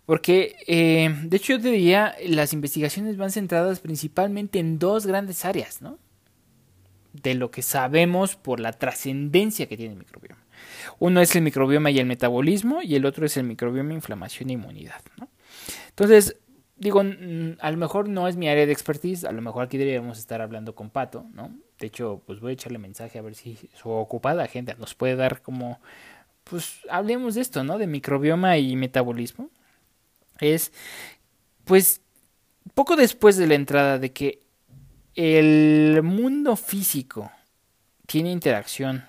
Porque, eh, de hecho, yo te diría, las investigaciones van centradas principalmente en dos grandes áreas, ¿no? De lo que sabemos por la trascendencia que tiene el microbioma. Uno es el microbioma y el metabolismo, y el otro es el microbioma, inflamación e inmunidad, ¿no? Entonces, digo, a lo mejor no es mi área de expertise, a lo mejor aquí deberíamos estar hablando con Pato, ¿no? De hecho, pues voy a echarle mensaje a ver si su ocupada gente nos puede dar como, pues hablemos de esto, ¿no? De microbioma y metabolismo. Es, pues, poco después de la entrada de que el mundo físico tiene interacción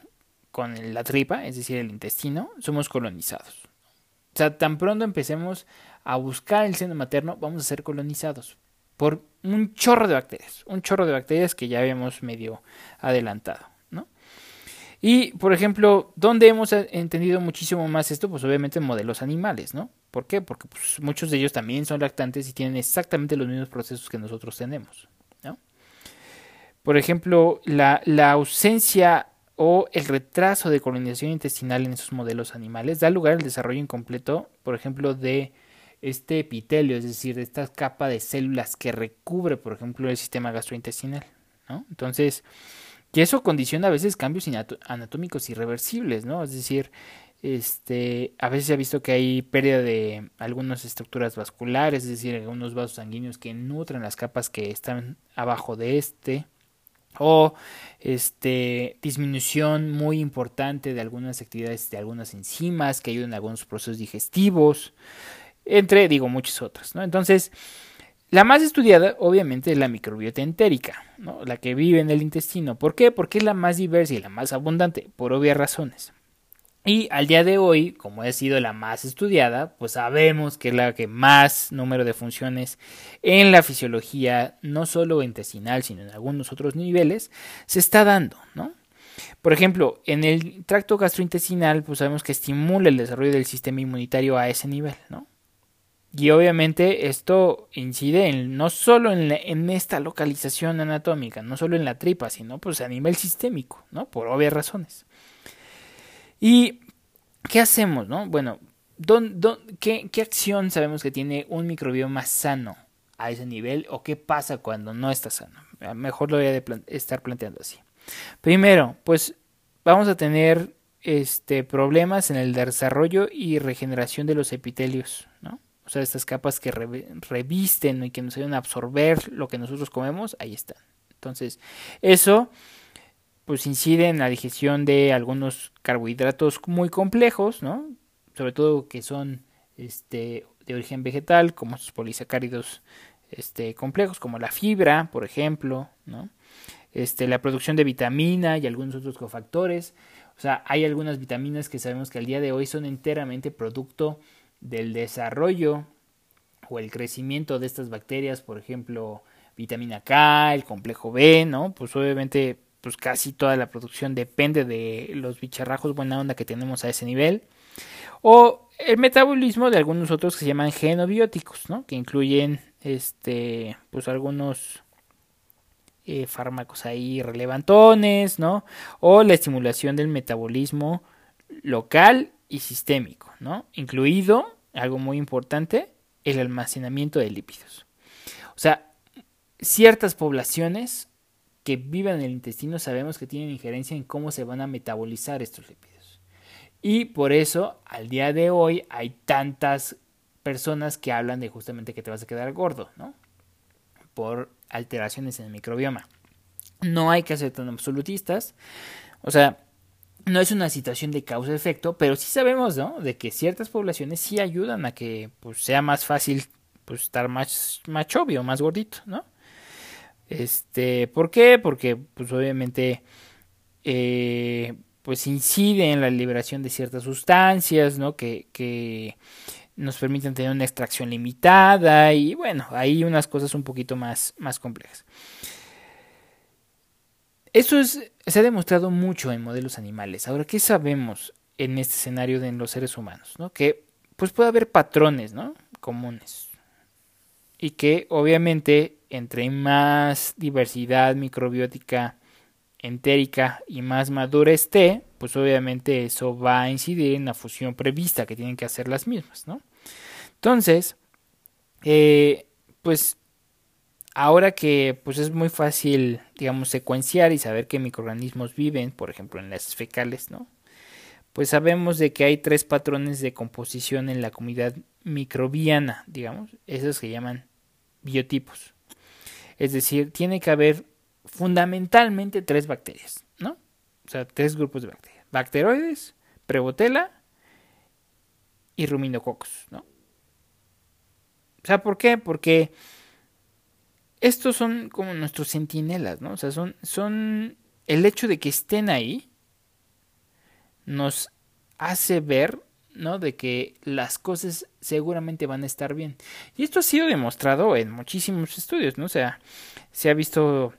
con la tripa, es decir, el intestino, somos colonizados. O sea, tan pronto empecemos a buscar el seno materno, vamos a ser colonizados por un chorro de bacterias, un chorro de bacterias que ya habíamos medio adelantado, ¿no? Y, por ejemplo, ¿dónde hemos entendido muchísimo más esto? Pues obviamente en modelos animales, ¿no? ¿Por qué? Porque pues, muchos de ellos también son lactantes y tienen exactamente los mismos procesos que nosotros tenemos, ¿no? Por ejemplo, la, la ausencia o el retraso de colonización intestinal en esos modelos animales da lugar al desarrollo incompleto, por ejemplo, de este epitelio, es decir, esta capa de células que recubre, por ejemplo, el sistema gastrointestinal. ¿no? Entonces, y eso condiciona a veces cambios anatómicos irreversibles, ¿no? Es decir, este, a veces se ha visto que hay pérdida de algunas estructuras vasculares, es decir, algunos vasos sanguíneos que nutren las capas que están abajo de este, o este, disminución muy importante de algunas actividades de algunas enzimas que ayudan a algunos procesos digestivos, entre, digo, muchas otras, ¿no? Entonces, la más estudiada, obviamente, es la microbiota entérica. La que vive en el intestino. ¿Por qué? Porque es la más diversa y la más abundante, por obvias razones. Y al día de hoy, como ha sido la más estudiada, pues sabemos que es la que más número de funciones en la fisiología, no solo intestinal, sino en algunos otros niveles, se está dando, ¿no? Por ejemplo, en el tracto gastrointestinal, pues sabemos que estimula el desarrollo del sistema inmunitario a ese nivel, ¿no? Y obviamente esto incide en, no solo en, en, esta localización anatómica, no solo en la tripa, sino pues a nivel sistémico, ¿no? Por obvias razones. ¿Y qué hacemos, no? Bueno, qué, acción sabemos que tiene un microbioma sano a ese nivel o qué pasa cuando no está sano? Mejor lo voy a estar planteando así. Primero, pues vamos a tener este, problemas en el desarrollo y regeneración de los epitelios, ¿no? O sea, estas capas que revisten y que nos ayudan a absorber lo que nosotros comemos, ahí están. Entonces, eso pues incide en la digestión de algunos carbohidratos muy complejos, ¿no? Sobre todo que son este, de origen vegetal, como sus polisacáridos este, complejos, como la fibra, por ejemplo, ¿no? Este, la producción de vitamina y algunos otros cofactores. O sea, hay algunas vitaminas que sabemos que al día de hoy son enteramente producto del desarrollo o el crecimiento de estas bacterias, por ejemplo, vitamina K, el complejo B, ¿no? Pues obviamente pues casi toda la producción depende de los bicharrajos buena onda que tenemos a ese nivel. O el metabolismo de algunos otros que se llaman genobióticos, ¿no? Que incluyen este pues algunos eh, fármacos ahí relevantones, ¿no? O la estimulación del metabolismo local y sistémico, ¿no? Incluido, algo muy importante, el almacenamiento de lípidos. O sea, ciertas poblaciones que viven en el intestino sabemos que tienen injerencia en cómo se van a metabolizar estos lípidos. Y por eso, al día de hoy, hay tantas personas que hablan de justamente que te vas a quedar gordo, ¿no? Por alteraciones en el microbioma. No hay que ser tan absolutistas. O sea, no es una situación de causa-efecto, pero sí sabemos, ¿no? De que ciertas poblaciones sí ayudan a que pues, sea más fácil pues, estar más, más más gordito, ¿no? Este, ¿por qué? Porque, pues, obviamente, eh, pues incide en la liberación de ciertas sustancias, ¿no? Que, que nos permiten tener una extracción limitada y, bueno, hay unas cosas un poquito más, más complejas. Eso es, se ha demostrado mucho en modelos animales. Ahora, ¿qué sabemos en este escenario de los seres humanos? ¿no? Que pues puede haber patrones ¿no? comunes. Y que obviamente entre más diversidad microbiótica entérica y más madura esté, pues obviamente eso va a incidir en la fusión prevista que tienen que hacer las mismas, ¿no? Entonces, eh, pues ahora que pues es muy fácil, digamos, secuenciar y saber qué microorganismos viven, por ejemplo, en las fecales, ¿no? Pues sabemos de que hay tres patrones de composición en la comunidad microbiana, digamos, esos se llaman biotipos. Es decir, tiene que haber fundamentalmente tres bacterias, ¿no? O sea, tres grupos de bacterias. Bacteroides, prebotela y ruminococos, ¿no? O sea, ¿por qué? Porque estos son como nuestros centinelas, ¿no? O sea, son, son el hecho de que estén ahí nos hace ver, ¿no? De que las cosas seguramente van a estar bien. Y esto ha sido demostrado en muchísimos estudios, ¿no? Sea, se ha visto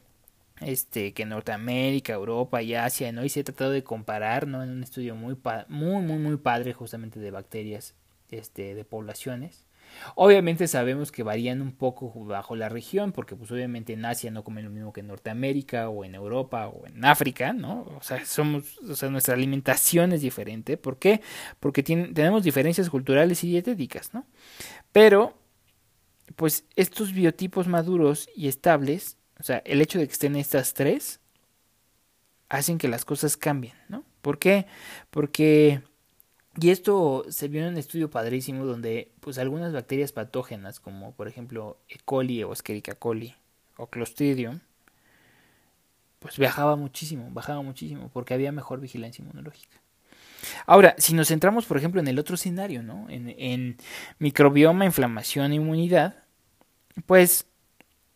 este que Norteamérica, Europa y Asia, ¿no? Y se ha tratado de comparar, ¿no? En un estudio muy muy muy muy padre justamente de bacterias este de poblaciones Obviamente sabemos que varían un poco bajo la región, porque pues obviamente en Asia no comen lo mismo que en Norteamérica o en Europa o en África, ¿no? O sea, somos, o sea, nuestra alimentación es diferente. ¿Por qué? Porque tenemos diferencias culturales y dietéticas, ¿no? Pero, pues estos biotipos maduros y estables, o sea, el hecho de que estén estas tres, hacen que las cosas cambien, ¿no? ¿Por qué? Porque y esto se vio en un estudio padrísimo donde pues algunas bacterias patógenas como por ejemplo E. coli o Escherichia coli o Clostridium pues viajaba muchísimo, bajaba muchísimo porque había mejor vigilancia inmunológica. Ahora, si nos centramos por ejemplo en el otro escenario, ¿no? En, en microbioma, inflamación inmunidad, pues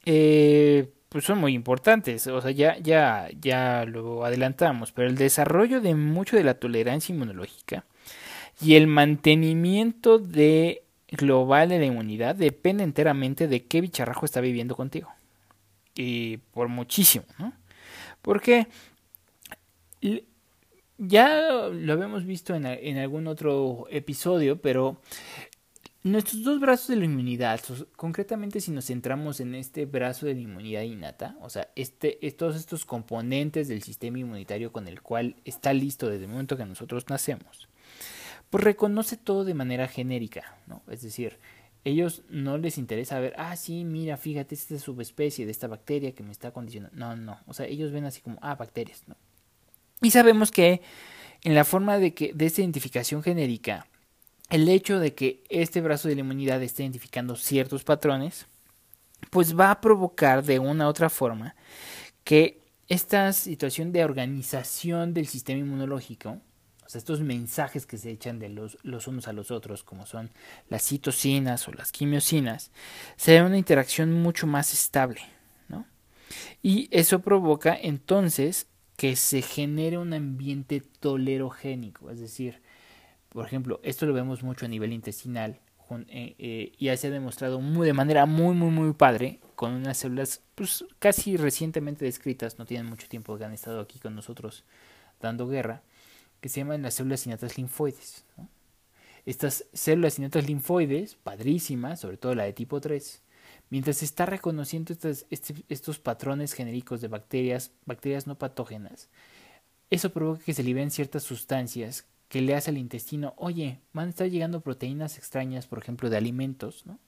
eh, pues son muy importantes, o sea, ya, ya, ya lo adelantamos, pero el desarrollo de mucho de la tolerancia inmunológica y el mantenimiento de global de la inmunidad depende enteramente de qué bicharrajo está viviendo contigo. Y por muchísimo, ¿no? Porque ya lo habíamos visto en, en algún otro episodio, pero nuestros dos brazos de la inmunidad, concretamente si nos centramos en este brazo de la inmunidad innata, o sea, este, todos estos componentes del sistema inmunitario con el cual está listo desde el momento que nosotros nacemos, pues reconoce todo de manera genérica, ¿no? Es decir, ellos no les interesa ver, ah, sí, mira, fíjate, esta es subespecie de esta bacteria que me está condicionando. No, no, o sea, ellos ven así como, ah, bacterias, ¿no? Y sabemos que en la forma de que de esta identificación genérica, el hecho de que este brazo de la inmunidad esté identificando ciertos patrones, pues va a provocar de una u otra forma que esta situación de organización del sistema inmunológico, o sea, estos mensajes que se echan de los, los unos a los otros, como son las citocinas o las quimiosinas, se da una interacción mucho más estable, ¿no? Y eso provoca entonces que se genere un ambiente tolerogénico, es decir, por ejemplo, esto lo vemos mucho a nivel intestinal, eh, eh, y se ha demostrado muy, de manera muy, muy, muy padre con unas células pues, casi recientemente descritas, no tienen mucho tiempo que han estado aquí con nosotros dando guerra, que se llaman las células sinatas linfoides. Estas células sinatas linfoides, padrísimas, sobre todo la de tipo 3, mientras se está reconociendo este, estos patrones genéricos de bacterias, bacterias no patógenas, eso provoca que se liberen ciertas sustancias que le hace al intestino, oye, van a estar llegando proteínas extrañas, por ejemplo, de alimentos, ¿no?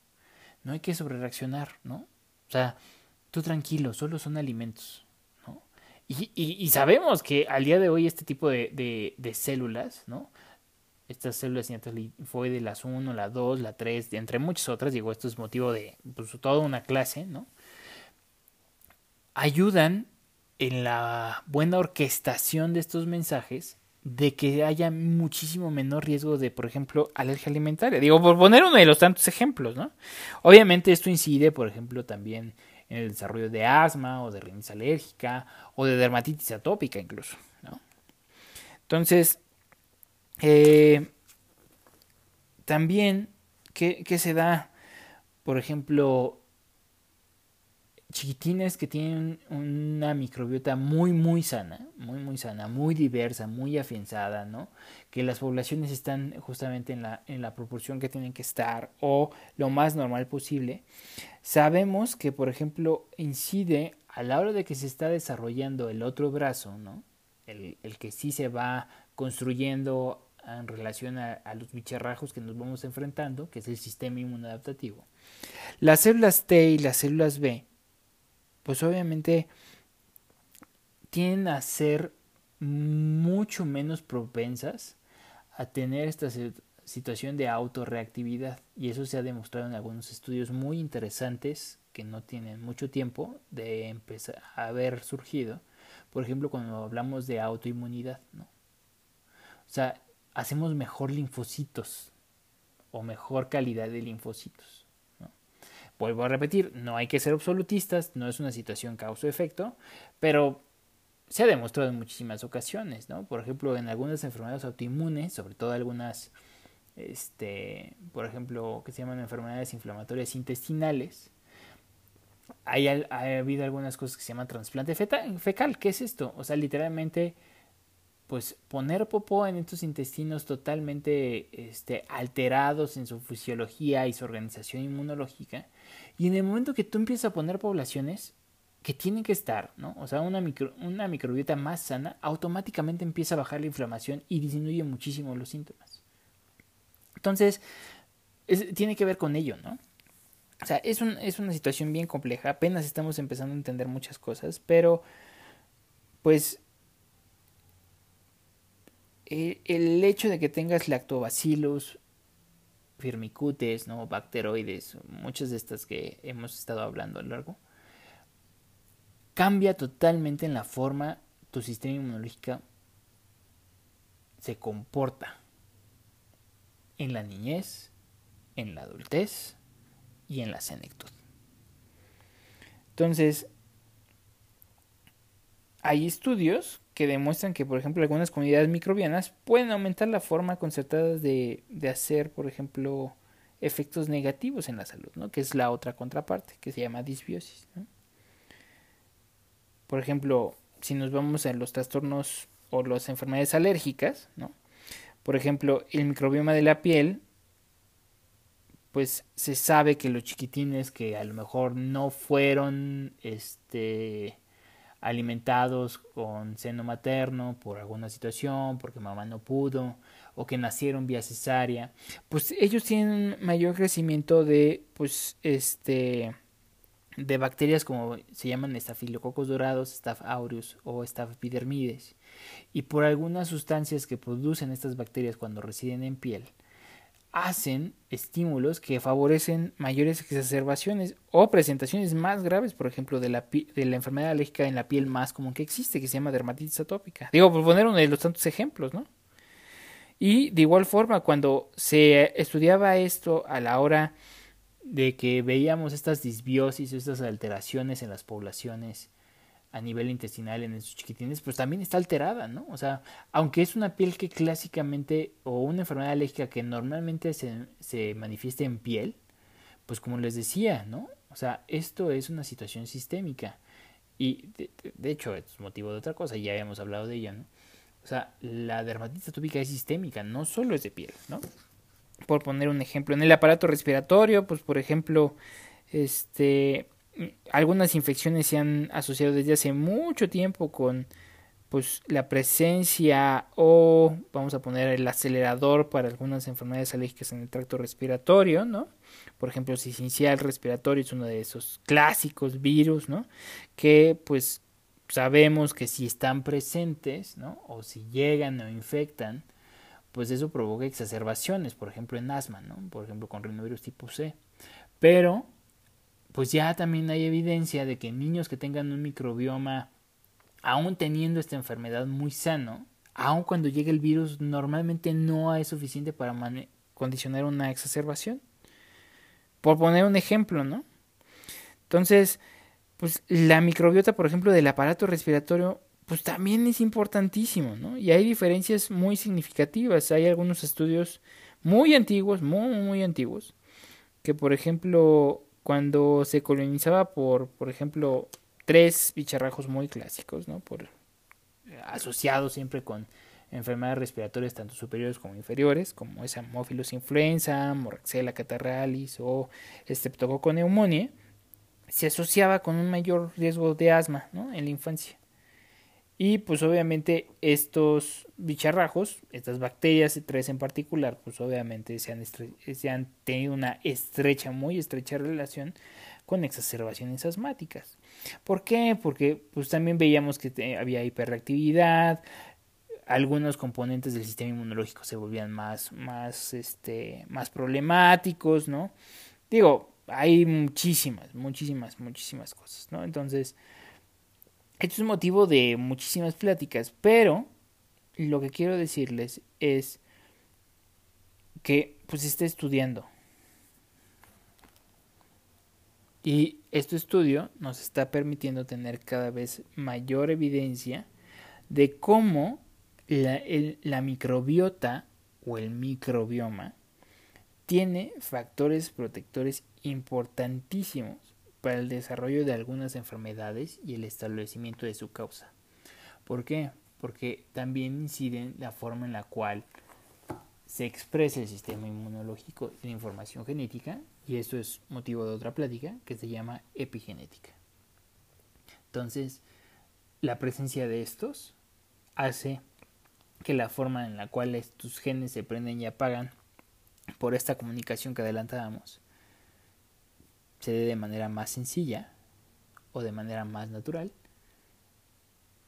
No hay que sobrereaccionar, ¿no? O sea, tú tranquilo, solo son alimentos, Y, sabemos que al día de hoy este tipo de, de, células, ¿no? Estas células de las 1, la 2, la 3, entre muchas otras, digo, esto es motivo de pues, toda una clase, ¿no? Ayudan en la buena orquestación de estos mensajes de que haya muchísimo menor riesgo de, por ejemplo, alergia alimentaria. Digo, por poner uno de los tantos ejemplos, ¿no? Obviamente esto incide, por ejemplo, también en el desarrollo de asma o de rinitis alérgica o de dermatitis atópica incluso, ¿no? Entonces, eh, también, ¿qué, ¿qué se da? Por ejemplo, chiquitines que tienen una microbiota muy muy sana, muy muy sana, muy diversa, muy afianzada, ¿no? Que las poblaciones están justamente en la, en la proporción que tienen que estar o lo más normal posible. Sabemos que, por ejemplo, incide a la hora de que se está desarrollando el otro brazo, ¿no? El, el que sí se va construyendo en relación a, los bicharrajos que nos vamos enfrentando, que es el sistema inmunodaptativo. Las células T y las células B pues obviamente tienden a ser mucho menos propensas a tener esta situación de autorreactividad. Y eso se ha demostrado en algunos estudios muy interesantes que no tienen mucho tiempo de empezar a haber surgido. Por ejemplo cuando hablamos de autoinmunidad ¿no? o sea hacemos mejor linfocitos o mejor calidad de linfocitos Vuelvo a repetir, no hay que ser absolutistas, no es una situación causa-efecto, pero se ha demostrado en muchísimas ocasiones, ¿no? Por ejemplo, en algunas enfermedades autoinmunes, sobre todo algunas, este, por ejemplo, que se llaman enfermedades inflamatorias intestinales, hay, ha habido algunas cosas que se llaman trasplante fecal. ¿Qué es esto? O sea, literalmente pues poner popó en estos intestinos totalmente este, alterados en su fisiología y su organización inmunológica. Y en el momento que tú empiezas a poner poblaciones que tienen que estar, ¿no? O sea, una, micro, una microbiota más sana, automáticamente empieza a bajar la inflamación y disminuye muchísimo los síntomas. Entonces, tiene que ver con ello, ¿no? O sea, es, un, es una situación bien compleja, apenas estamos empezando a entender muchas cosas, pero pues el hecho de que tengas lactobacillus, firmicutes, ¿no? bacteroides, muchas de estas que hemos estado hablando a lo largo, cambia totalmente en la forma tu sistema inmunológico se comporta en la niñez, en la adultez y en la senectud. Entonces, hay estudios que demuestran que, por ejemplo, algunas comunidades microbianas pueden aumentar la forma concertada de, de hacer, por ejemplo, efectos negativos en la salud, ¿no? que es la otra contraparte, que se llama disbiosis. Por ejemplo, si nos vamos a los trastornos o las enfermedades alérgicas, ¿no? por ejemplo, el microbioma de la piel, pues se sabe que los chiquitines que a lo mejor no fueron este alimentados con seno materno por alguna situación, porque mamá no pudo, o que nacieron vía cesárea, pues ellos tienen mayor crecimiento de, pues, este, de bacterias como se llaman estafilococos dorados, Staph aureus o Staph y por algunas sustancias que producen estas bacterias cuando residen en piel, hacen estímulos que favorecen mayores exacerbaciones o presentaciones más graves, por ejemplo, de la, de la enfermedad alérgica en la piel más común que existe, que se llama dermatitis atópica. Digo, por poner uno de los tantos ejemplos, ¿no? Y de igual forma, cuando se estudiaba esto a la hora de que veíamos estas disbiosis, estas alteraciones en las poblaciones a nivel intestinal en esos chiquitines, pues también está alterada, ¿no? O sea, aunque es una piel que clásicamente, o una enfermedad alérgica que normalmente se, se manifiesta en piel, pues como les decía, ¿no? O sea, esto es una situación sistémica. Y de, hecho, es motivo de otra cosa, ya habíamos hablado de ella, ¿no? O sea, la dermatitis atópica es sistémica, no solo es de piel, ¿no? Por poner un ejemplo, en el aparato respiratorio, pues por ejemplo, este, algunas infecciones se han asociado desde hace mucho tiempo con pues la presencia o vamos a poner el acelerador para algunas enfermedades alérgicas en el tracto respiratorio, ¿no? Por ejemplo, sincicial respiratorio es uno de esos clásicos virus, ¿no? Que pues sabemos que si están presentes, ¿no? O si llegan o infectan, pues eso provoca exacerbaciones, por ejemplo en asma, ¿no? Por ejemplo con rinovirus tipo C. Pero pues ya también hay evidencia de que niños que tengan un microbioma, aún teniendo esta enfermedad muy sano, aun cuando llegue el virus, normalmente no es suficiente para condicionar una exacerbación. Por poner un ejemplo, ¿no? Entonces, pues la microbiota, por ejemplo, del aparato respiratorio, pues también es importantísimo, ¿no? Y hay diferencias muy significativas. Hay algunos estudios muy antiguos, muy, muy antiguos, que por ejemplo cuando se colonizaba por, por ejemplo, tres bicharrajos muy clásicos, ¿no? Por, asociados siempre con enfermedades respiratorias tanto superiores como inferiores, como esa Haemophilus influenza, Moraxella catarralis o Streptococcus pneumoniae, se asociaba con un mayor riesgo de asma ¿no? en la infancia. Y pues obviamente estos bicharrajos, estas bacterias, tres en particular, pues obviamente se han, se han tenido una estrecha, muy estrecha relación con exacerbaciones asmáticas. ¿Por qué? Porque pues también veíamos que había hiperreactividad, algunos componentes del sistema inmunológico se volvían más, más, este, más problemáticos, ¿no? Digo, hay muchísimas, muchísimas, muchísimas cosas, ¿no? Entonces, esto es motivo de muchísimas pláticas, pero lo que quiero decirles es que pues está estudiando. Y este estudio nos está permitiendo tener cada vez mayor evidencia de cómo la microbiota o el microbioma tiene factores protectores importantísimos para el desarrollo de algunas enfermedades y el establecimiento de su causa. ¿Por qué? Porque también incide la forma en la cual se expresa el sistema inmunológico y la información genética, y esto es motivo de otra plática que se llama epigenética. Entonces, la presencia de estos hace que la forma en la cual estos genes se prenden y apagan por esta comunicación que adelantábamos se dé de manera más sencilla o de manera más natural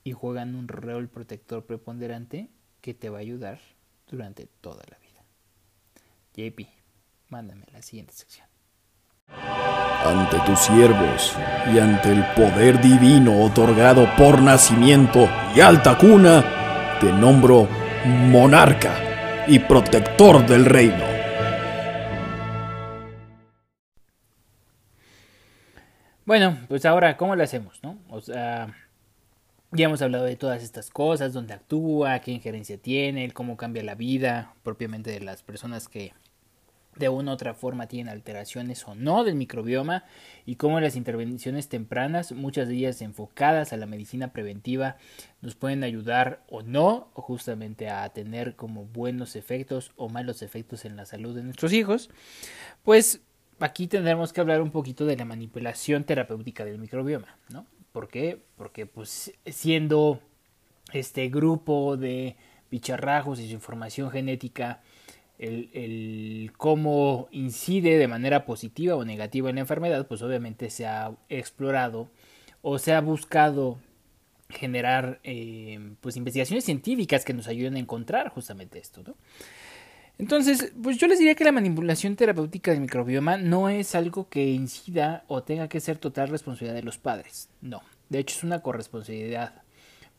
y juegan un rol protector preponderante que te va a ayudar durante toda la vida. JP, mándame la siguiente sección. Ante tus siervos y ante el poder divino otorgado por nacimiento y alta cuna, te nombro monarca y protector del reino. Bueno, pues ahora, ¿cómo lo hacemos, no? O sea, ya hemos hablado de todas estas cosas, dónde actúa, qué injerencia tiene, cómo cambia la vida propiamente de las personas que de una u otra forma tienen alteraciones o no del microbioma y cómo las intervenciones tempranas, muchas de ellas enfocadas a la medicina preventiva, nos pueden ayudar o no, justamente a tener como buenos efectos o malos efectos en la salud de nuestros hijos, pues aquí tendremos que hablar un poquito de la manipulación terapéutica del microbioma, ¿no? ¿Por qué? Porque pues siendo este grupo de bicharrajos y su información genética el, cómo incide de manera positiva o negativa en la enfermedad, pues obviamente se ha explorado o se ha buscado generar eh, pues investigaciones científicas que nos ayuden a encontrar justamente esto, ¿no? Entonces, pues yo les diría que la manipulación terapéutica del microbioma no es algo que incida o tenga que ser total responsabilidad de los padres. No, de hecho es una corresponsabilidad.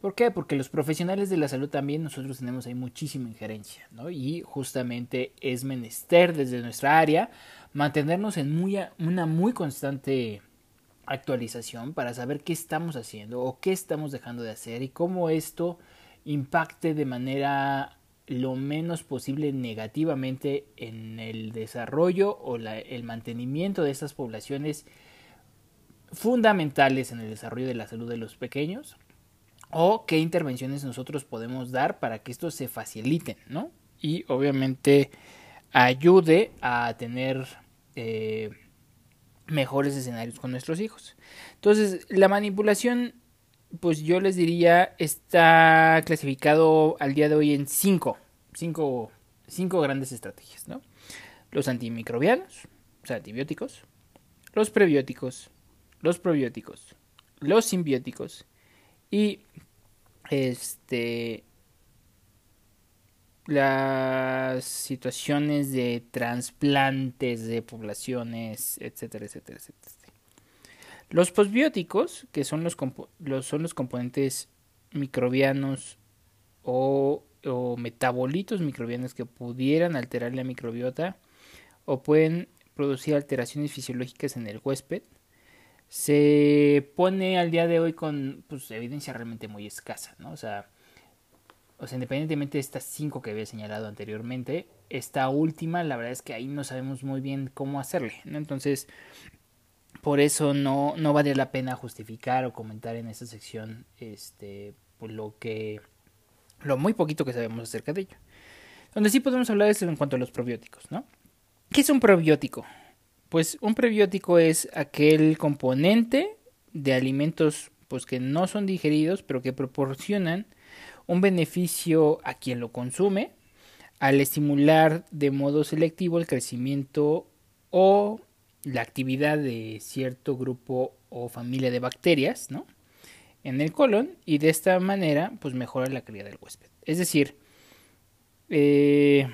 ¿Por qué? Porque los profesionales de la salud también nosotros tenemos ahí muchísima injerencia, ¿no? Y justamente es menester desde nuestra área mantenernos en muy, una muy constante actualización para saber qué estamos haciendo o qué estamos dejando de hacer y cómo esto impacte de manera lo menos posible negativamente en el desarrollo o el mantenimiento de estas poblaciones fundamentales en el desarrollo de la salud de los pequeños o qué intervenciones nosotros podemos dar para que esto se faciliten, ¿no? Y obviamente ayude a tener eh, mejores escenarios con nuestros hijos. Entonces, la manipulación pues yo les diría, está clasificado al día de hoy en cinco, cinco, cinco grandes estrategias, ¿no? Los antimicrobianos, o sea, antibióticos, los prebióticos, los probióticos, los simbióticos y este las situaciones de trasplantes de poblaciones, etcétera, etcétera, etcétera. Los posbióticos, que son los, son los componentes microbianos o, metabolitos microbianos que pudieran alterar la microbiota o pueden producir alteraciones fisiológicas en el huésped, se pone al día de hoy con pues, evidencia realmente muy escasa, ¿no? O sea, o sea, independientemente de estas cinco que había señalado anteriormente, esta última, la verdad es que ahí no sabemos muy bien cómo hacerle, ¿no? Entonces, por eso no, no vale la pena justificar o comentar en esta sección este, pues lo que lo muy poquito que sabemos acerca de ello. Donde sí podemos hablar es en cuanto a los probióticos, ¿no? ¿Qué es un probiótico? Pues un probiótico es aquel componente de alimentos pues que no son digeridos, pero que proporcionan un beneficio a quien lo consume al estimular de modo selectivo el crecimiento o la actividad de cierto grupo o familia de bacterias, ¿no? En el colon y de esta manera, pues mejora la calidad del huésped. Es decir, eh,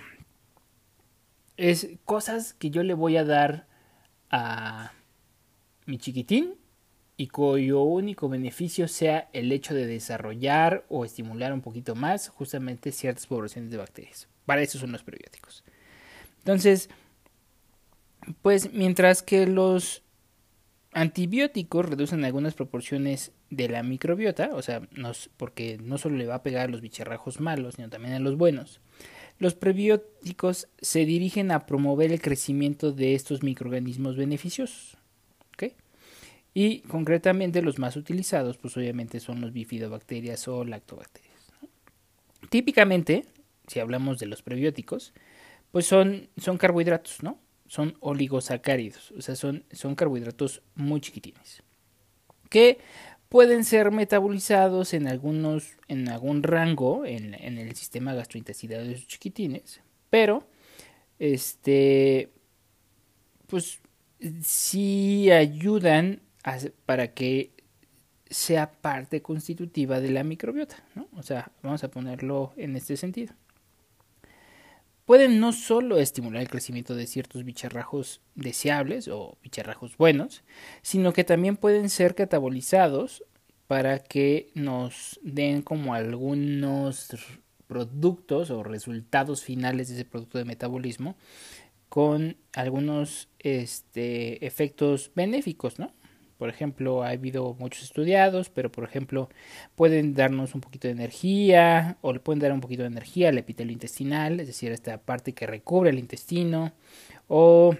es cosas que yo le voy a dar a mi chiquitín y cuyo único beneficio sea el hecho de desarrollar o estimular un poquito más justamente ciertas poblaciones de bacterias. Para eso son los prebióticos. Entonces, pues mientras que los antibióticos reducen algunas proporciones de la microbiota, o sea, porque no solo le va a pegar a los bicharrajos malos, sino también a los buenos, los prebióticos se dirigen a promover el crecimiento de estos microorganismos beneficiosos. Y concretamente los más utilizados, pues obviamente son los bifidobacterias o lactobacterias. Típicamente, si hablamos de los prebióticos, pues son, son carbohidratos, ¿no? Son oligosacáridos, o sea, son, son carbohidratos muy chiquitines, que pueden ser metabolizados en algunos, en algún rango en, el sistema gastrointestinal de esos chiquitines, pero, este, pues, sí ayudan para que sea parte constitutiva de la microbiota, ¿no? O sea, vamos a ponerlo en este sentido pueden no solo estimular el crecimiento de ciertos bicharrajos deseables o bicharrajos buenos, sino que también pueden ser catabolizados para que nos den como algunos productos o resultados finales de ese producto de metabolismo con algunos este, efectos benéficos, ¿no? Por ejemplo, ha habido muchos estudiados, pero por ejemplo, pueden darnos un poquito de energía o le pueden dar un poquito de energía al epitelio intestinal, es decir, esta parte que recubre el intestino, o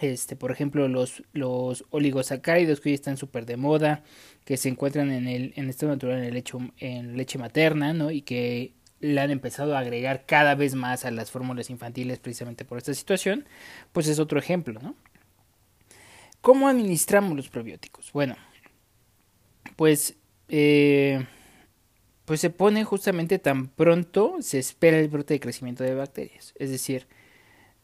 este, por ejemplo, los, los oligosacáridos que hoy están súper de moda, que se encuentran en el en estado natural en el en leche materna, ¿no? Y que le han empezado a agregar cada vez más a las fórmulas infantiles precisamente por esta situación, pues es otro ejemplo, ¿no? ¿Cómo administramos los probióticos? Bueno, pues, eh, pues se pone justamente tan pronto se espera el brote de crecimiento de bacterias. Es decir,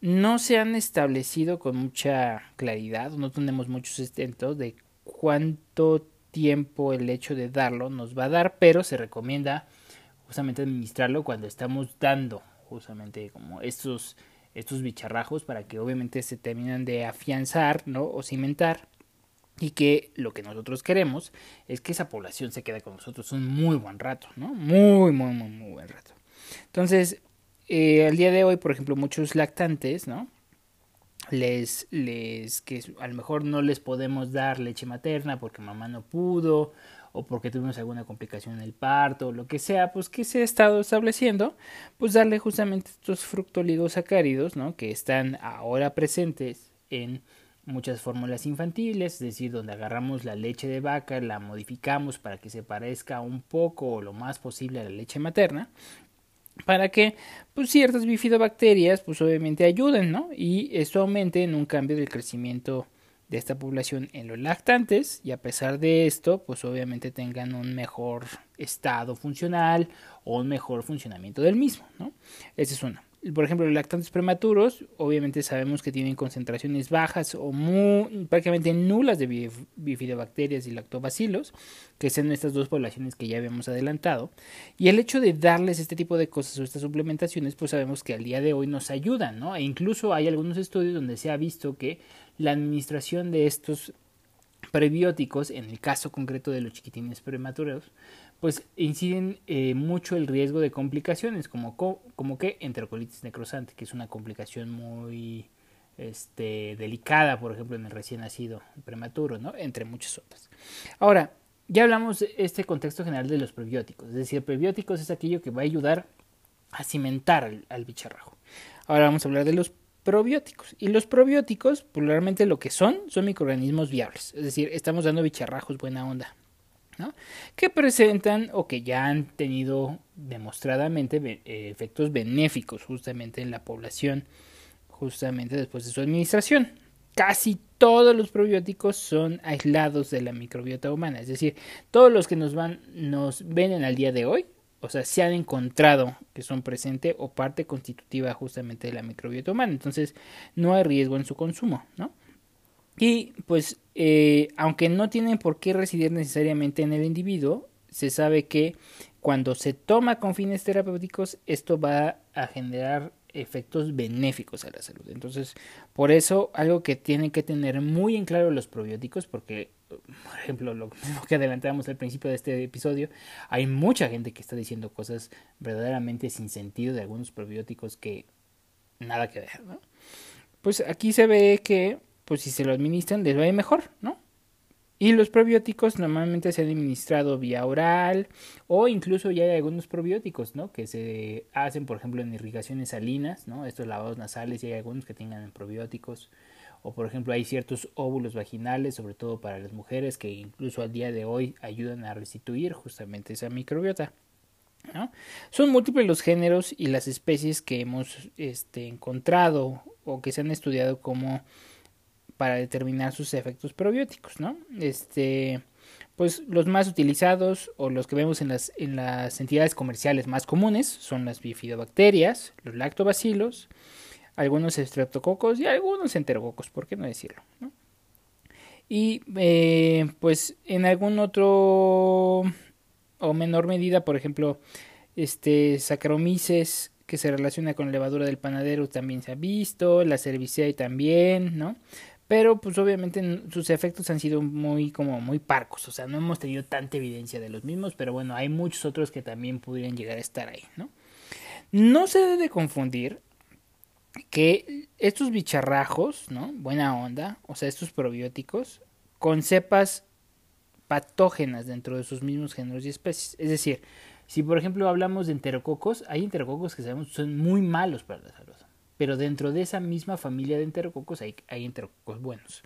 no se han establecido con mucha claridad, no tenemos muchos estentos de cuánto tiempo el hecho de darlo nos va a dar, pero se recomienda justamente administrarlo cuando estamos dando justamente como estos, estos bicharrajos para que obviamente se terminan de afianzar, ¿no? O cimentar y que lo que nosotros queremos es que esa población se quede con nosotros un muy buen rato, ¿no? Muy, muy, muy, muy buen rato. Entonces, eh, al día de hoy, por ejemplo, muchos lactantes, ¿no? Les, les, que a lo mejor no les podemos dar leche materna porque mamá no pudo o porque tuvimos alguna complicación en el parto o lo que sea, pues que se ha estado estableciendo, pues darle justamente estos fructoligosacáridos, ¿no? Que están ahora presentes en muchas fórmulas infantiles, es decir, donde agarramos la leche de vaca, la modificamos para que se parezca un poco o lo más posible a la leche materna, para que pues ciertas bifidobacterias pues obviamente ayuden, ¿no? Y esto aumente en un cambio del crecimiento de esta población en los lactantes y a pesar de esto pues obviamente tengan un mejor estado funcional o un mejor funcionamiento del mismo, ¿no? Ese es uno por ejemplo, los lactantes prematuros, obviamente sabemos que tienen concentraciones bajas o prácticamente nulas de bifidobacterias y lactobacilos, que son estas dos poblaciones que ya habíamos adelantado. Y el hecho de darles este tipo de cosas o estas suplementaciones, pues sabemos que al día de hoy nos ayudan, ¿no? E incluso hay algunos estudios donde se ha visto que la administración de estos prebióticos, en el caso concreto de los chiquitines prematuros, pues inciden eh, mucho el riesgo de complicaciones, como, como que enterocolitis necrosante, que es una complicación muy este, delicada, por ejemplo, en el recién nacido prematuro, ¿no? entre muchas otras. Ahora, ya hablamos de este contexto general de los prebióticos, es decir, prebióticos es aquello que va a ayudar a cimentar al, al bicharrajo. Ahora vamos a hablar de los probióticos. Y los probióticos, popularmente lo que son, son microorganismos viables. Es decir, estamos dando bicharrajos buena onda que presentan o que ya han tenido demostradamente eh, efectos benéficos justamente en la población, justamente después de su administración. Casi todos los probióticos son aislados de la microbiota humana, es decir, todos los que nos van, nos ven en día de hoy, o sea, se han encontrado que son presente o parte constitutiva justamente de la microbiota humana, entonces no hay riesgo en su consumo, ¿no? Y pues, eh, aunque no tienen por qué residir necesariamente en el individuo, se sabe que cuando se toma con fines terapéuticos, esto va a generar efectos benéficos a la salud. Entonces, por eso, algo que tienen que tener muy en claro los probióticos, porque, por ejemplo, lo, que adelantamos al principio de este episodio, hay mucha gente que está diciendo cosas verdaderamente sin sentido de algunos probióticos que nada que ver, ¿no? Pues aquí se ve que pues si se lo administran les va a ir mejor, ¿no? Y los probióticos normalmente se han administrado vía oral o incluso ya hay algunos probióticos, ¿no? Que se hacen, por ejemplo, en irrigaciones salinas, ¿no? Estos lavados nasales y hay algunos que tengan probióticos. O, por ejemplo, hay ciertos óvulos vaginales, sobre todo para las mujeres, que incluso al día de hoy ayudan a restituir justamente esa microbiota. Son múltiples los géneros y las especies que hemos este, encontrado o que se han estudiado como para determinar sus efectos probióticos, ¿no? Este, pues los más utilizados o los que vemos en las, en las entidades comerciales más comunes son las bifidobacterias, los lactobacilos, algunos estreptococos y algunos enterococos, ¿por qué no decirlo? Y eh, pues en algún otro o menor medida, por ejemplo, este Saccharomyces que se relaciona con la levadura del panadero también se ha visto, la cervicea también, ¿no? pero pues obviamente sus efectos han sido muy como muy parcos, o sea, no hemos tenido tanta evidencia de los mismos, pero bueno, hay muchos otros que también pudieran llegar a estar ahí, ¿no? No se debe confundir que estos bicharrajos, ¿no? Buena onda, o sea, estos probióticos, con cepas patógenas dentro de sus mismos géneros y especies. Es decir, si por ejemplo hablamos de enterococos, hay enterococos que sabemos son muy malos para la salud pero dentro de esa misma familia de enterococos hay, hay enterococos buenos.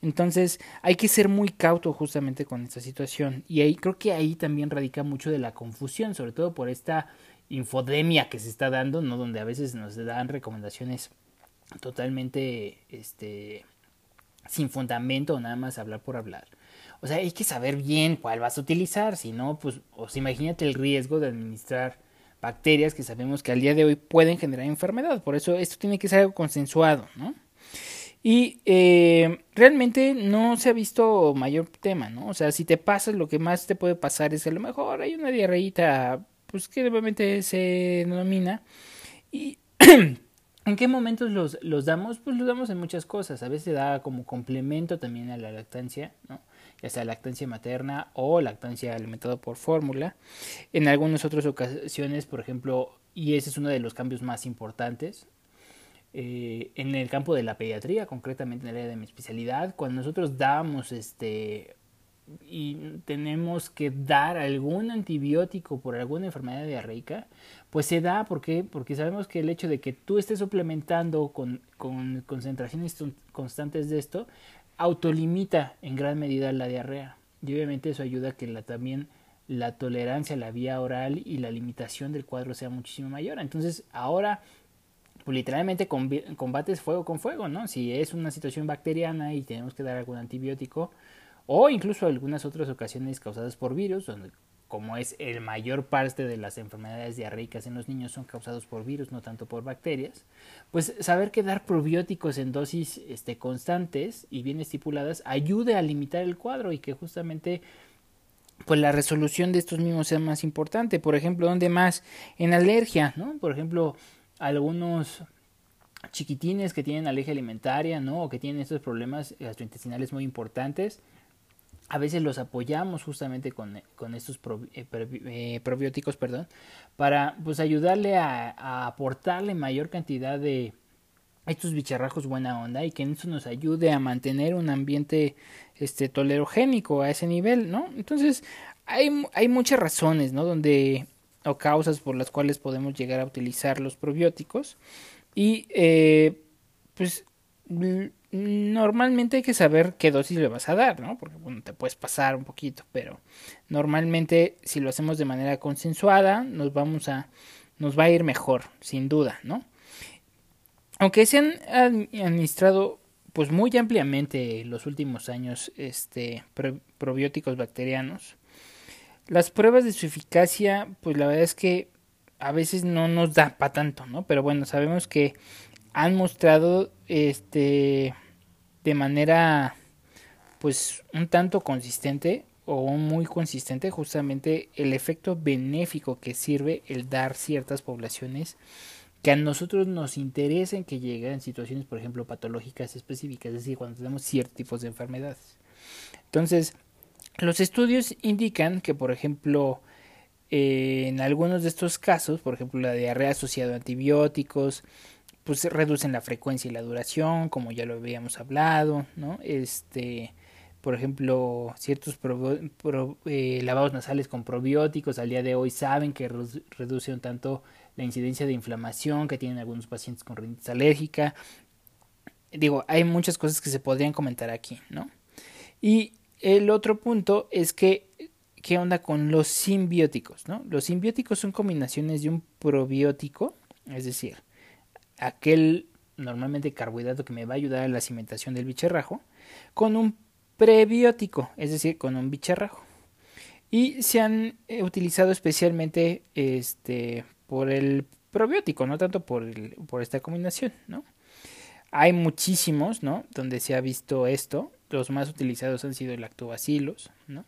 Entonces hay que ser muy cauto justamente con esta situación y ahí creo que ahí también radica mucho de la confusión, sobre todo por esta infodemia que se está dando, ¿no? donde a veces nos dan recomendaciones totalmente este sin fundamento nada más hablar por hablar. O sea, hay que saber bien cuál vas a utilizar, si no, pues, sea, imagínate el riesgo de administrar bacterias que sabemos que al día de hoy pueden generar enfermedad. Por eso esto tiene que ser algo consensuado, ¿no? Y eh, realmente no se ha visto mayor tema, ¿no? O sea, si te pasas, lo que más te puede pasar es a lo mejor hay una diarreíta, pues que normalmente se denomina, ¿Y en qué momentos los, los damos? Pues los damos en muchas cosas. A veces da como complemento también a la lactancia, ¿no? ya sea lactancia materna o lactancia alimentada por fórmula. En algunas otras ocasiones, por ejemplo, y ese es uno de los cambios más importantes, eh, en el campo de la pediatría, concretamente en el área de mi especialidad, cuando nosotros damos este y tenemos que dar algún antibiótico por alguna enfermedad diarreica, pues se da porque porque sabemos que el hecho de que tú estés suplementando con, con concentraciones constantes de esto autolimita en gran medida la diarrea y obviamente eso ayuda a que la, también la tolerancia a la vía oral y la limitación del cuadro sea muchísimo mayor. Entonces ahora pues literalmente combates fuego con fuego, ¿no? Si es una situación bacteriana y tenemos que dar algún antibiótico, o incluso algunas otras ocasiones causadas por virus, donde como es el mayor parte de las enfermedades diarreicas en los niños son causados por virus, no tanto por bacterias, pues saber que dar probióticos en dosis este, constantes y bien estipuladas ayude a limitar el cuadro y que justamente pues la resolución de estos mismos sea más importante. Por ejemplo, ¿dónde más? En alergia, ¿no? Por ejemplo, algunos chiquitines que tienen alergia alimentaria, ¿no? O que tienen estos problemas gastrointestinales muy importantes, a veces los apoyamos justamente con, con estos eh, eh, probióticos, perdón, para pues ayudarle a, aportarle mayor cantidad de estos bicharrajos buena onda y que eso nos ayude a mantener un ambiente este tolerogénico a ese nivel, ¿no? Entonces, hay, hay muchas razones, ¿no? Donde o causas por las cuales podemos llegar a utilizar los probióticos y eh, pues normalmente hay que saber qué dosis le vas a dar, ¿no? Porque bueno, te puedes pasar un poquito, pero normalmente si lo hacemos de manera consensuada, nos vamos a nos va a ir mejor, sin duda, ¿no? Aunque se han administrado pues muy ampliamente los últimos años este probióticos bacterianos, las pruebas de su eficacia, pues la verdad es que a veces no nos da para tanto, ¿no? Pero bueno, sabemos que han mostrado este de manera pues un tanto consistente o muy consistente justamente el efecto benéfico que sirve el dar ciertas poblaciones que a nosotros nos interesen que lleguen en situaciones, por ejemplo, patológicas específicas, es decir, cuando tenemos ciertos tipos de enfermedades. Entonces, los estudios indican que, por ejemplo, en algunos de estos casos, por ejemplo, la diarrea asociada a antibióticos, pues reducen la frecuencia y la duración, como ya lo habíamos hablado, ¿no? Este, por ejemplo, ciertos eh, lavados nasales con probióticos al día de hoy saben que reducen tanto la incidencia de inflamación que tienen algunos pacientes con rinitis alérgica. Digo, hay muchas cosas que se podrían comentar aquí, ¿no? Y el otro punto es que ¿qué onda con los simbióticos? ¿no? Los simbióticos son combinaciones de un probiótico, es decir, aquel normalmente carbohidrato que me va a ayudar a la cimentación del bicharrajo, con un prebiótico, es decir, con un bicharrajo. Y se han eh, utilizado especialmente este, por el probiótico, no tanto por, por esta combinación, ¿no? Hay muchísimos, ¿no? Donde se ha visto esto. Los más utilizados han sido lactobacilos, ¿no?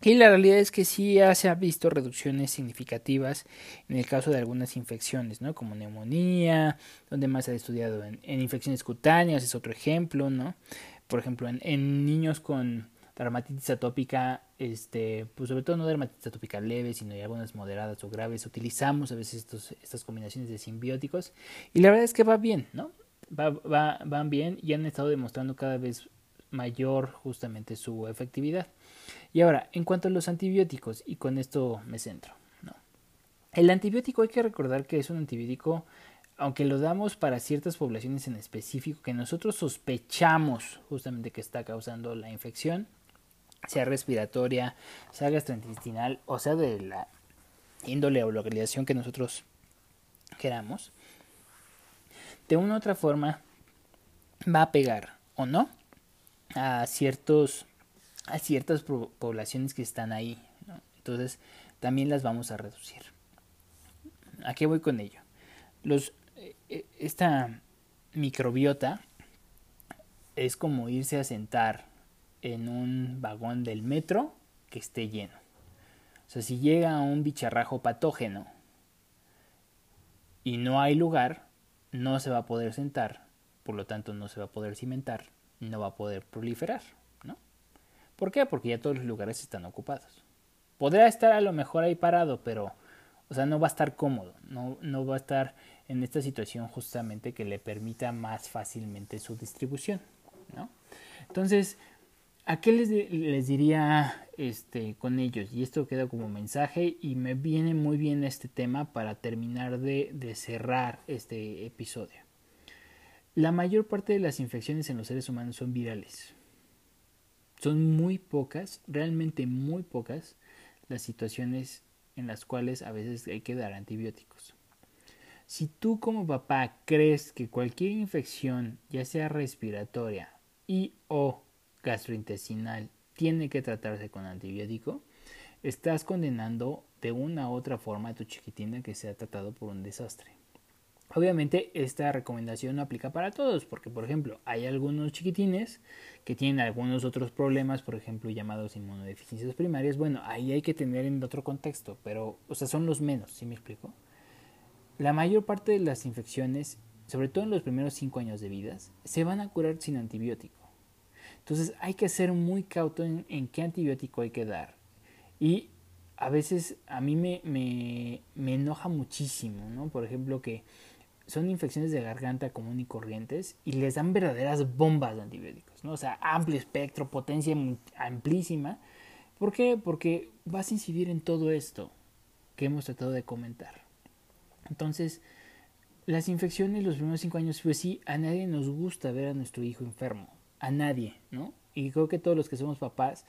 Y la realidad es que sí se han visto reducciones significativas en el caso de algunas infecciones, ¿no? Como neumonía, donde más se ha estudiado en, infecciones cutáneas, es otro ejemplo, ¿no? Por ejemplo, en, niños con dermatitis atópica, este, pues sobre todo no dermatitis atópica leve, sino algunas moderadas o graves, utilizamos a veces estos, estas combinaciones de simbióticos y la verdad es que va bien, ¿no? Va, va, van bien y han estado demostrando cada vez mayor justamente su efectividad. Y ahora, en cuanto a los antibióticos, y con esto me centro, ¿no? El antibiótico hay que recordar que es un antibiótico, aunque lo damos para ciertas poblaciones en específico, que nosotros sospechamos justamente que está causando la infección, sea respiratoria, sea gastrointestinal, o sea de la índole o localización que nosotros queramos, de una u otra forma va a pegar o no a ciertos a ciertas poblaciones que están ahí. Entonces, también las vamos a reducir. ¿A qué voy con ello? Los, eh, eh, esta microbiota es como irse a sentar en un vagón del metro que esté lleno. O sea, si llega un bicharrajo patógeno y no hay lugar, no se va a poder sentar, por lo tanto no se va a poder cimentar, no va a poder proliferar. ¿Por qué? Porque ya todos los lugares están ocupados. Podrá estar a lo mejor ahí parado, pero, o sea, no va a estar cómodo, no, no va a estar en esta situación justamente que le permita más fácilmente su distribución, ¿no? Entonces, ¿a qué les, les diría este, con ellos? Y esto queda como mensaje y me viene muy bien este tema para terminar de, de cerrar este episodio. La mayor parte de las infecciones en los seres humanos son virales. Son muy pocas, realmente muy pocas, las situaciones en las cuales a veces hay que dar antibióticos. Si tú como papá crees que cualquier infección, ya sea respiratoria y o gastrointestinal, tiene que tratarse con antibiótico, estás condenando de una u otra forma a tu chiquitina que se ha tratado por un desastre. Obviamente esta recomendación no aplica para todos, porque por ejemplo hay algunos chiquitines que tienen algunos otros problemas, por ejemplo llamados inmunodeficiencias primarias, bueno, ahí hay que tener en otro contexto, pero o sea, son los menos, ¿sí me explico? La mayor parte de las infecciones, sobre todo en los primeros 5 años de vida, se van a curar sin antibiótico. Entonces hay que ser muy cauto en, en qué antibiótico hay que dar. Y a veces a mí me, me, me enoja muchísimo, ¿no? Por ejemplo, que son infecciones de garganta común y corrientes y les dan verdaderas bombas de antibióticos, ¿no? O sea, amplio espectro, potencia amplísima. ¿Por qué? Porque vas a incidir en todo esto que hemos tratado de comentar. Entonces, las infecciones los primeros cinco años, pues sí, a nadie nos gusta ver a nuestro hijo enfermo. A nadie, ¿no? Y creo que todos los que somos papás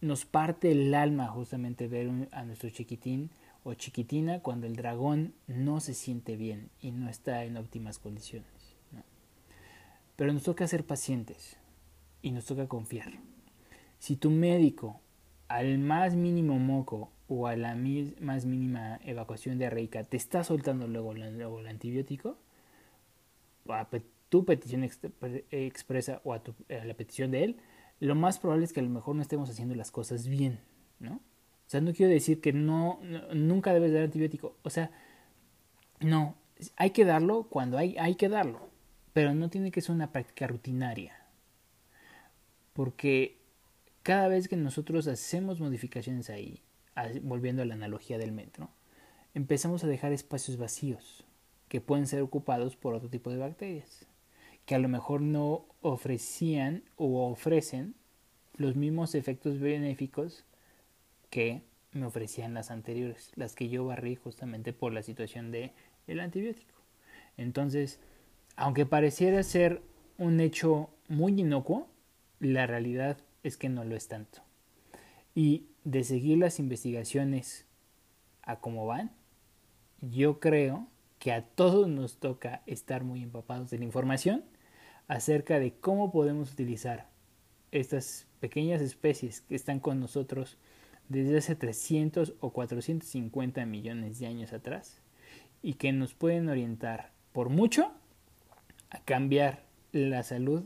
nos parte el alma justamente ver a nuestro chiquitín o chiquitina cuando el dragón no se siente bien y no está en óptimas condiciones. Pero nos toca ser pacientes y nos toca confiar. Si tu médico al más mínimo moco o a la más mínima evacuación diarreica te está soltando luego, el antibiótico, a tu petición expresa o a, a la petición de él, lo más probable es que a lo mejor no estemos haciendo las cosas bien, ¿no? O sea, no quiero decir que no, nunca debes dar antibiótico. O sea, no, hay que darlo cuando hay, hay que darlo, pero no tiene que ser una práctica rutinaria. Porque cada vez que nosotros hacemos modificaciones ahí, volviendo a la analogía del metro, empezamos a dejar espacios vacíos que pueden ser ocupados por otro tipo de bacterias, que a lo mejor no ofrecían o ofrecen los mismos efectos benéficos que me ofrecían las anteriores, las que yo barrí justamente por la situación de el antibiótico. Entonces, aunque pareciera ser un hecho muy inocuo, la realidad es que no lo es tanto. Y de seguir las investigaciones a cómo van, yo creo que a todos nos toca estar muy empapados de la información acerca de cómo podemos utilizar estas pequeñas especies que están con nosotros desde hace 300 o 450 millones de años atrás y que nos pueden orientar por mucho a cambiar la salud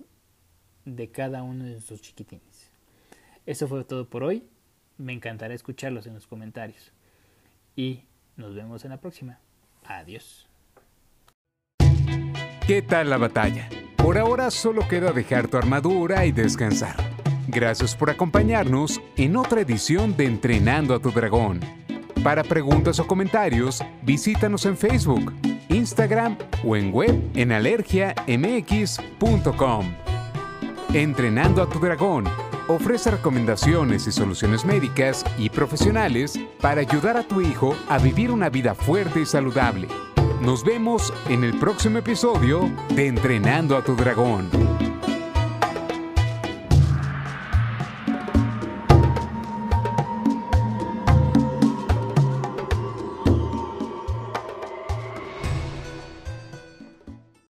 de cada uno de nuestros chiquitines. Eso fue todo por hoy. Me encantará escucharlos en los comentarios. Y nos vemos en la próxima. Adiós. ¿Qué tal la batalla? Por ahora solo queda dejar tu armadura y descansar. Gracias por acompañarnos en otra edición de Entrenando a tu Dragón. Para preguntas o comentarios, visítanos en Facebook, Instagram o en web en alergiamx.com. Entrenando a tu Dragón ofrece recomendaciones y soluciones médicas y profesionales para ayudar a tu hijo a vivir una vida fuerte y saludable. Nos vemos en el próximo episodio de Entrenando a tu Dragón.